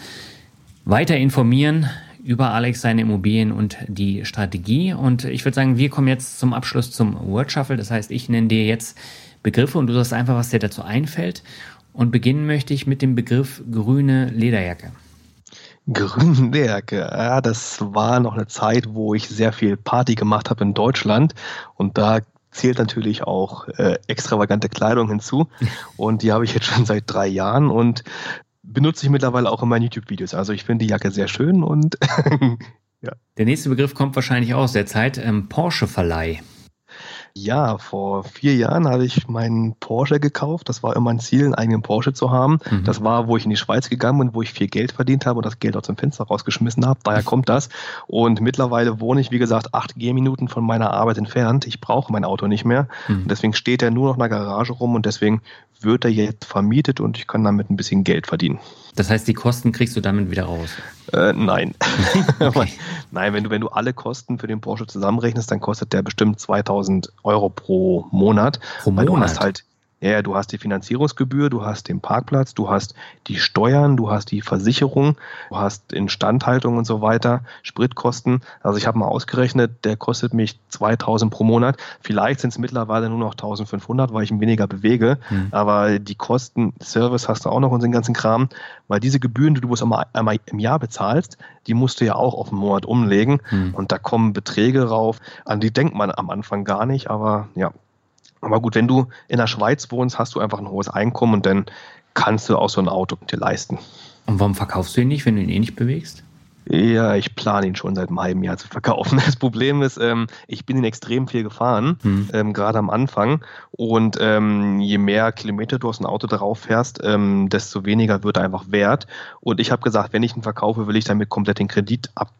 weiter informieren über Alex, seine Immobilien und die Strategie. Und ich würde sagen, wir kommen jetzt zum Abschluss zum Word Shuffle. Das heißt, ich nenne dir jetzt Begriffe und du sagst einfach, was dir dazu einfällt. Und beginnen möchte ich mit dem Begriff grüne Lederjacke. Grünwerke, ja, das war noch eine Zeit, wo ich sehr viel Party gemacht habe in Deutschland und da zählt natürlich auch äh, extravagante Kleidung hinzu und die habe ich jetzt schon seit drei Jahren und benutze ich mittlerweile auch in meinen YouTube-Videos. Also ich finde die Jacke sehr schön und ja. Der nächste Begriff kommt wahrscheinlich aus der Zeit ähm, Porsche-Verleih. Ja, vor vier Jahren habe ich meinen Porsche gekauft. Das war immer ein Ziel, einen eigenen Porsche zu haben. Mhm. Das war, wo ich in die Schweiz gegangen bin, wo ich viel Geld verdient habe und das Geld aus dem Fenster rausgeschmissen habe. Daher kommt das. Und mittlerweile wohne ich, wie gesagt, acht Gehminuten von meiner Arbeit entfernt. Ich brauche mein Auto nicht mehr. Mhm. deswegen steht er nur noch in der Garage rum und deswegen wird er jetzt vermietet und ich kann damit ein bisschen Geld verdienen. Das heißt, die Kosten kriegst du damit wieder raus? Äh, nein. okay. nein, wenn du, wenn du alle Kosten für den Porsche zusammenrechnest, dann kostet der bestimmt 2000 Euro pro Monat. Pro Monat? Weil du hast halt, ja, du hast die Finanzierungsgebühr, du hast den Parkplatz, du hast die Steuern, du hast die Versicherung, du hast Instandhaltung und so weiter, Spritkosten. Also ich habe mal ausgerechnet, der kostet mich 2000 pro Monat. Vielleicht sind es mittlerweile nur noch 1500, weil ich ihn weniger bewege. Mhm. Aber die Kosten, Service hast du auch noch und den ganzen Kram, weil diese Gebühren, die du einmal, einmal im Jahr bezahlst, die musst du ja auch auf den Monat umlegen. Mhm. Und da kommen Beträge rauf, an die denkt man am Anfang gar nicht, aber ja, aber gut, wenn du in der Schweiz wohnst, hast du einfach ein hohes Einkommen und dann kannst du auch so ein Auto dir leisten. Und warum verkaufst du ihn nicht, wenn du ihn eh nicht bewegst? Ja, ich plane ihn schon seit einem halben Jahr zu verkaufen. Das Problem ist, ähm, ich bin ihn extrem viel gefahren, hm. ähm, gerade am Anfang. Und ähm, je mehr Kilometer du aus dem Auto drauf fährst, ähm, desto weniger wird er einfach wert. Und ich habe gesagt, wenn ich ihn verkaufe, will ich damit komplett den Kredit ab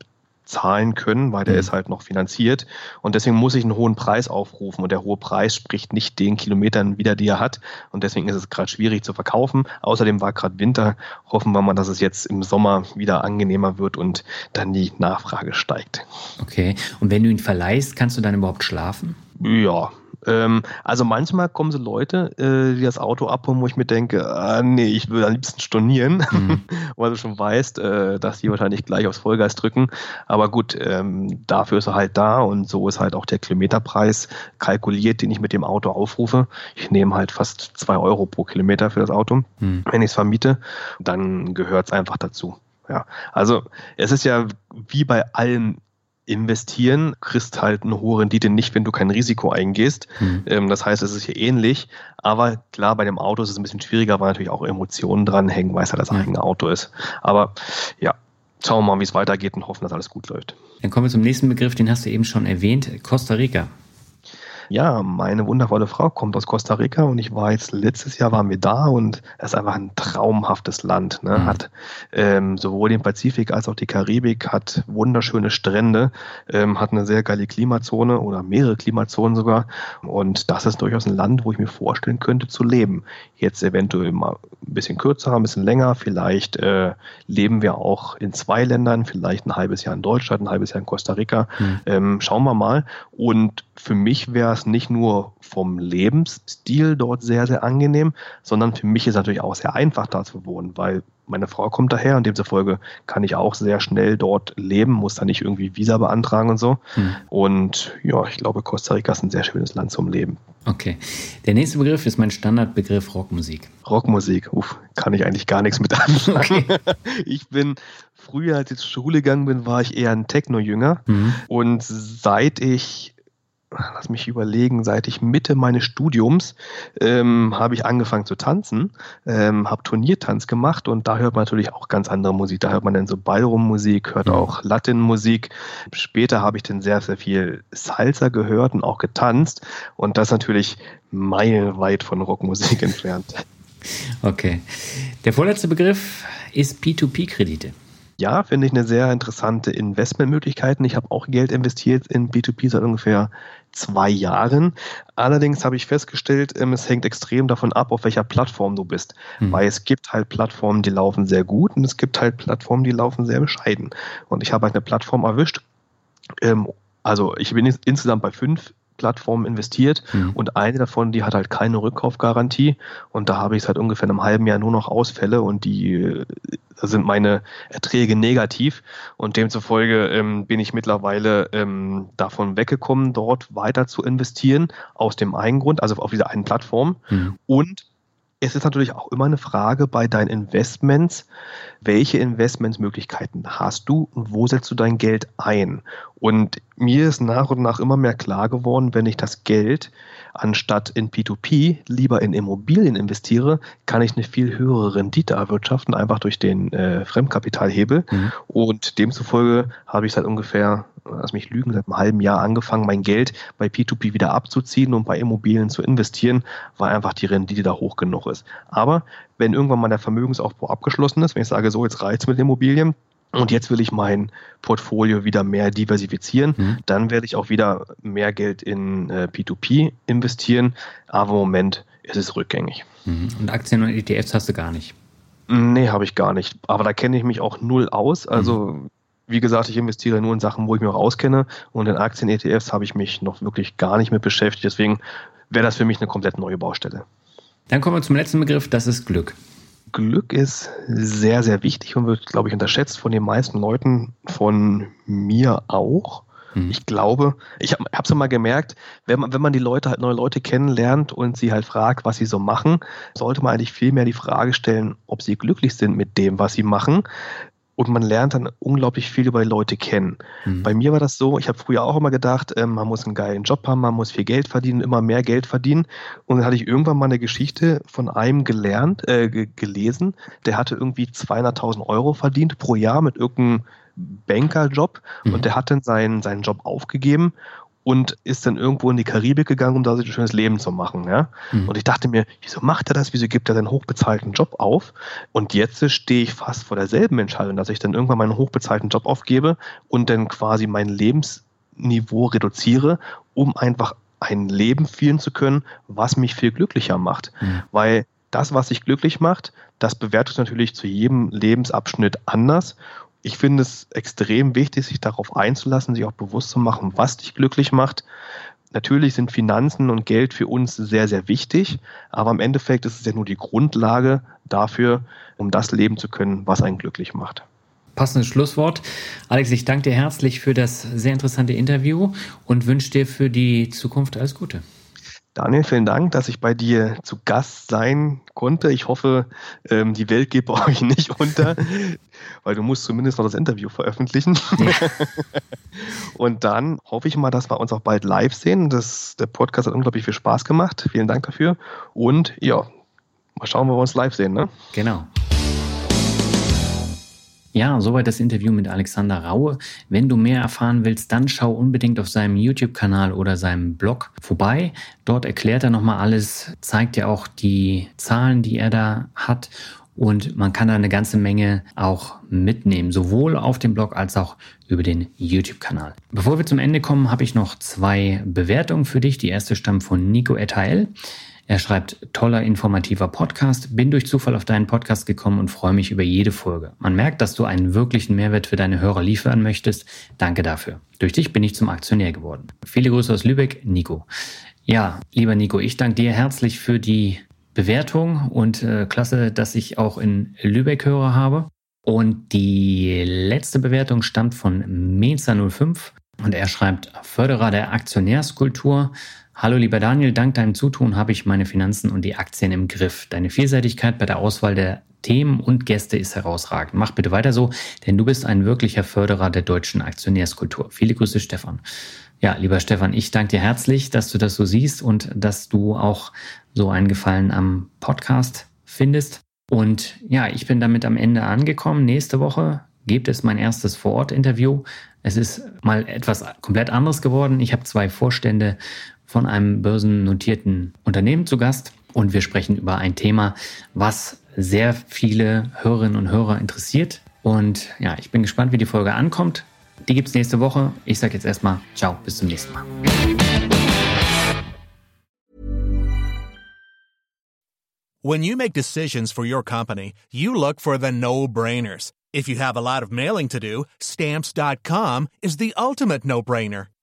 zahlen können, weil der mhm. ist halt noch finanziert. Und deswegen muss ich einen hohen Preis aufrufen. Und der hohe Preis spricht nicht den Kilometern wieder, die er hat. Und deswegen ist es gerade schwierig zu verkaufen. Außerdem war gerade Winter. Hoffen wir mal, dass es jetzt im Sommer wieder angenehmer wird und dann die Nachfrage steigt. Okay. Und wenn du ihn verleihst, kannst du dann überhaupt schlafen? Ja, ähm, also manchmal kommen so Leute, äh, die das Auto abholen, wo ich mir denke, ah, nee, ich würde am liebsten stornieren, mhm. weil du schon weißt, äh, dass die wahrscheinlich gleich aufs Vollgas drücken. Aber gut, ähm, dafür ist er halt da und so ist halt auch der Kilometerpreis kalkuliert, den ich mit dem Auto aufrufe. Ich nehme halt fast zwei Euro pro Kilometer für das Auto, mhm. wenn ich es vermiete. Dann gehört es einfach dazu. Ja, also es ist ja wie bei allen investieren, kriegst halt eine hohe Rendite nicht, wenn du kein Risiko eingehst. Mhm. Ähm, das heißt, es ist hier ähnlich. Aber klar, bei dem Auto ist es ein bisschen schwieriger, weil natürlich auch Emotionen dranhängen, weil es ja das mhm. eigene Auto ist. Aber ja, schauen wir mal, wie es weitergeht und hoffen, dass alles gut läuft. Dann kommen wir zum nächsten Begriff, den hast du eben schon erwähnt, Costa Rica. Ja, meine wundervolle Frau kommt aus Costa Rica und ich war jetzt letztes Jahr waren wir da und es ist einfach ein traumhaftes Land. Ne? Mhm. Hat ähm, sowohl den Pazifik als auch die Karibik, hat wunderschöne Strände, ähm, hat eine sehr geile Klimazone oder mehrere Klimazonen sogar. Und das ist durchaus ein Land, wo ich mir vorstellen könnte zu leben. Jetzt eventuell mal ein bisschen kürzer, ein bisschen länger. Vielleicht äh, leben wir auch in zwei Ländern, vielleicht ein halbes Jahr in Deutschland, ein halbes Jahr in Costa Rica. Mhm. Ähm, schauen wir mal. Und für mich wäre es nicht nur vom Lebensstil dort sehr, sehr angenehm, sondern für mich ist es natürlich auch sehr einfach da zu wohnen, weil meine Frau kommt daher und demzufolge kann ich auch sehr schnell dort leben, muss da nicht irgendwie Visa beantragen und so. Hm. Und ja, ich glaube, Costa Rica ist ein sehr schönes Land zum Leben. Okay. Der nächste Begriff ist mein Standardbegriff Rockmusik. Rockmusik, uff, kann ich eigentlich gar nichts mit anfangen. Okay. Ich bin früher, als ich zur Schule gegangen bin, war ich eher ein Techno-Jünger. Mhm. Und seit ich lass mich überlegen, seit ich Mitte meines Studiums ähm, habe ich angefangen zu tanzen, ähm, habe Turniertanz gemacht und da hört man natürlich auch ganz andere Musik. Da hört man dann so Ballroom-Musik, hört auch Latin-Musik. Später habe ich dann sehr, sehr viel Salsa gehört und auch getanzt und das natürlich meilenweit von Rockmusik entfernt. Okay. Der vorletzte Begriff ist P2P-Kredite. Ja, finde ich eine sehr interessante Investmentmöglichkeit. Ich habe auch Geld investiert in B2B seit ungefähr zwei Jahren. Allerdings habe ich festgestellt, ähm, es hängt extrem davon ab, auf welcher Plattform du bist. Mhm. Weil es gibt halt Plattformen, die laufen sehr gut und es gibt halt Plattformen, die laufen sehr bescheiden. Und ich habe halt eine Plattform erwischt. Ähm, also ich bin insgesamt bei fünf Plattformen investiert mhm. und eine davon, die hat halt keine Rückkaufgarantie und da habe ich seit ungefähr einem halben Jahr nur noch Ausfälle und die da sind meine Erträge negativ und demzufolge ähm, bin ich mittlerweile ähm, davon weggekommen, dort weiter zu investieren, aus dem einen Grund, also auf dieser einen Plattform. Mhm. Und es ist natürlich auch immer eine Frage bei deinen Investments, welche Investmentsmöglichkeiten hast du und wo setzt du dein Geld ein? Und mir ist nach und nach immer mehr klar geworden, wenn ich das Geld anstatt in P2P lieber in Immobilien investiere, kann ich eine viel höhere Rendite erwirtschaften, einfach durch den äh, Fremdkapitalhebel. Mhm. Und demzufolge habe ich seit ungefähr, lass mich lügen, seit einem halben Jahr angefangen, mein Geld bei P2P wieder abzuziehen und bei Immobilien zu investieren, weil einfach die Rendite da hoch genug ist. Aber wenn irgendwann mal der Vermögensaufbau abgeschlossen ist, wenn ich sage, so jetzt reizt mit Immobilien, und jetzt will ich mein Portfolio wieder mehr diversifizieren. Mhm. Dann werde ich auch wieder mehr Geld in äh, P2P investieren. Aber im Moment ist es rückgängig. Mhm. Und Aktien und ETFs hast du gar nicht? Nee, habe ich gar nicht. Aber da kenne ich mich auch null aus. Also, mhm. wie gesagt, ich investiere nur in Sachen, wo ich mich auch auskenne. Und in Aktien, ETFs habe ich mich noch wirklich gar nicht mit beschäftigt. Deswegen wäre das für mich eine komplett neue Baustelle. Dann kommen wir zum letzten Begriff, das ist Glück. Glück ist sehr, sehr wichtig und wird, glaube ich, unterschätzt von den meisten Leuten, von mir auch. Mhm. Ich glaube, ich habe es mal gemerkt, wenn man, wenn man die Leute halt neue Leute kennenlernt und sie halt fragt, was sie so machen, sollte man eigentlich viel mehr die Frage stellen, ob sie glücklich sind mit dem, was sie machen und man lernt dann unglaublich viel über die Leute kennen. Mhm. Bei mir war das so, ich habe früher auch immer gedacht, ähm, man muss einen geilen Job haben, man muss viel Geld verdienen, immer mehr Geld verdienen. Und dann hatte ich irgendwann mal eine Geschichte von einem gelernt, äh, gelesen, der hatte irgendwie 200.000 Euro verdient pro Jahr mit irgendeinem Bankerjob mhm. und der hat dann seinen, seinen Job aufgegeben und ist dann irgendwo in die Karibik gegangen, um da sich ein schönes Leben zu machen. Ja? Mhm. Und ich dachte mir, wieso macht er das? Wieso gibt er seinen hochbezahlten Job auf? Und jetzt stehe ich fast vor derselben Entscheidung, dass ich dann irgendwann meinen hochbezahlten Job aufgebe und dann quasi mein Lebensniveau reduziere, um einfach ein Leben führen zu können, was mich viel glücklicher macht. Mhm. Weil das, was sich glücklich macht, das bewertet natürlich zu jedem Lebensabschnitt anders ich finde es extrem wichtig, sich darauf einzulassen, sich auch bewusst zu machen, was dich glücklich macht. Natürlich sind Finanzen und Geld für uns sehr, sehr wichtig, aber im Endeffekt ist es ja nur die Grundlage dafür, um das leben zu können, was einen glücklich macht. Passendes Schlusswort. Alex, ich danke dir herzlich für das sehr interessante Interview und wünsche dir für die Zukunft alles Gute. Daniel, vielen Dank, dass ich bei dir zu Gast sein konnte. Ich hoffe, ähm, die Welt geht bei euch nicht unter, weil du musst zumindest noch das Interview veröffentlichen. Und dann hoffe ich mal, dass wir uns auch bald live sehen. Das, der Podcast hat unglaublich viel Spaß gemacht. Vielen Dank dafür. Und ja, mal schauen, wo wir uns live sehen. Ne? Genau. Ja, soweit das Interview mit Alexander Raue. Wenn du mehr erfahren willst, dann schau unbedingt auf seinem YouTube-Kanal oder seinem Blog vorbei. Dort erklärt er nochmal alles, zeigt ja auch die Zahlen, die er da hat. Und man kann da eine ganze Menge auch mitnehmen, sowohl auf dem Blog als auch über den YouTube-Kanal. Bevor wir zum Ende kommen, habe ich noch zwei Bewertungen für dich. Die erste stammt von Nico Etael. Er schreibt, toller, informativer Podcast. Bin durch Zufall auf deinen Podcast gekommen und freue mich über jede Folge. Man merkt, dass du einen wirklichen Mehrwert für deine Hörer liefern möchtest. Danke dafür. Durch dich bin ich zum Aktionär geworden. Viele Grüße aus Lübeck, Nico. Ja, lieber Nico, ich danke dir herzlich für die Bewertung und äh, klasse, dass ich auch in Lübeck Hörer habe. Und die letzte Bewertung stammt von Meza05 und er schreibt Förderer der Aktionärskultur. Hallo lieber Daniel, dank deinem Zutun habe ich meine Finanzen und die Aktien im Griff. Deine Vielseitigkeit bei der Auswahl der Themen und Gäste ist herausragend. Mach bitte weiter so, denn du bist ein wirklicher Förderer der deutschen Aktionärskultur. Viele Grüße, Stefan. Ja, lieber Stefan, ich danke dir herzlich, dass du das so siehst und dass du auch so einen Gefallen am Podcast findest. Und ja, ich bin damit am Ende angekommen. Nächste Woche gibt es mein erstes Vor-Ort-Interview. Es ist mal etwas komplett anderes geworden. Ich habe zwei Vorstände von einem börsennotierten Unternehmen zu Gast und wir sprechen über ein Thema, was sehr viele Hörerinnen und Hörer interessiert. Und ja, ich bin gespannt, wie die Folge ankommt. Die gibt es nächste Woche. Ich sage jetzt erstmal ciao, bis zum nächsten Mal. When you make decisions for your company, you look for the no-brainers. If you have a lot of mailing to do, stamps.com is the ultimate no-brainer.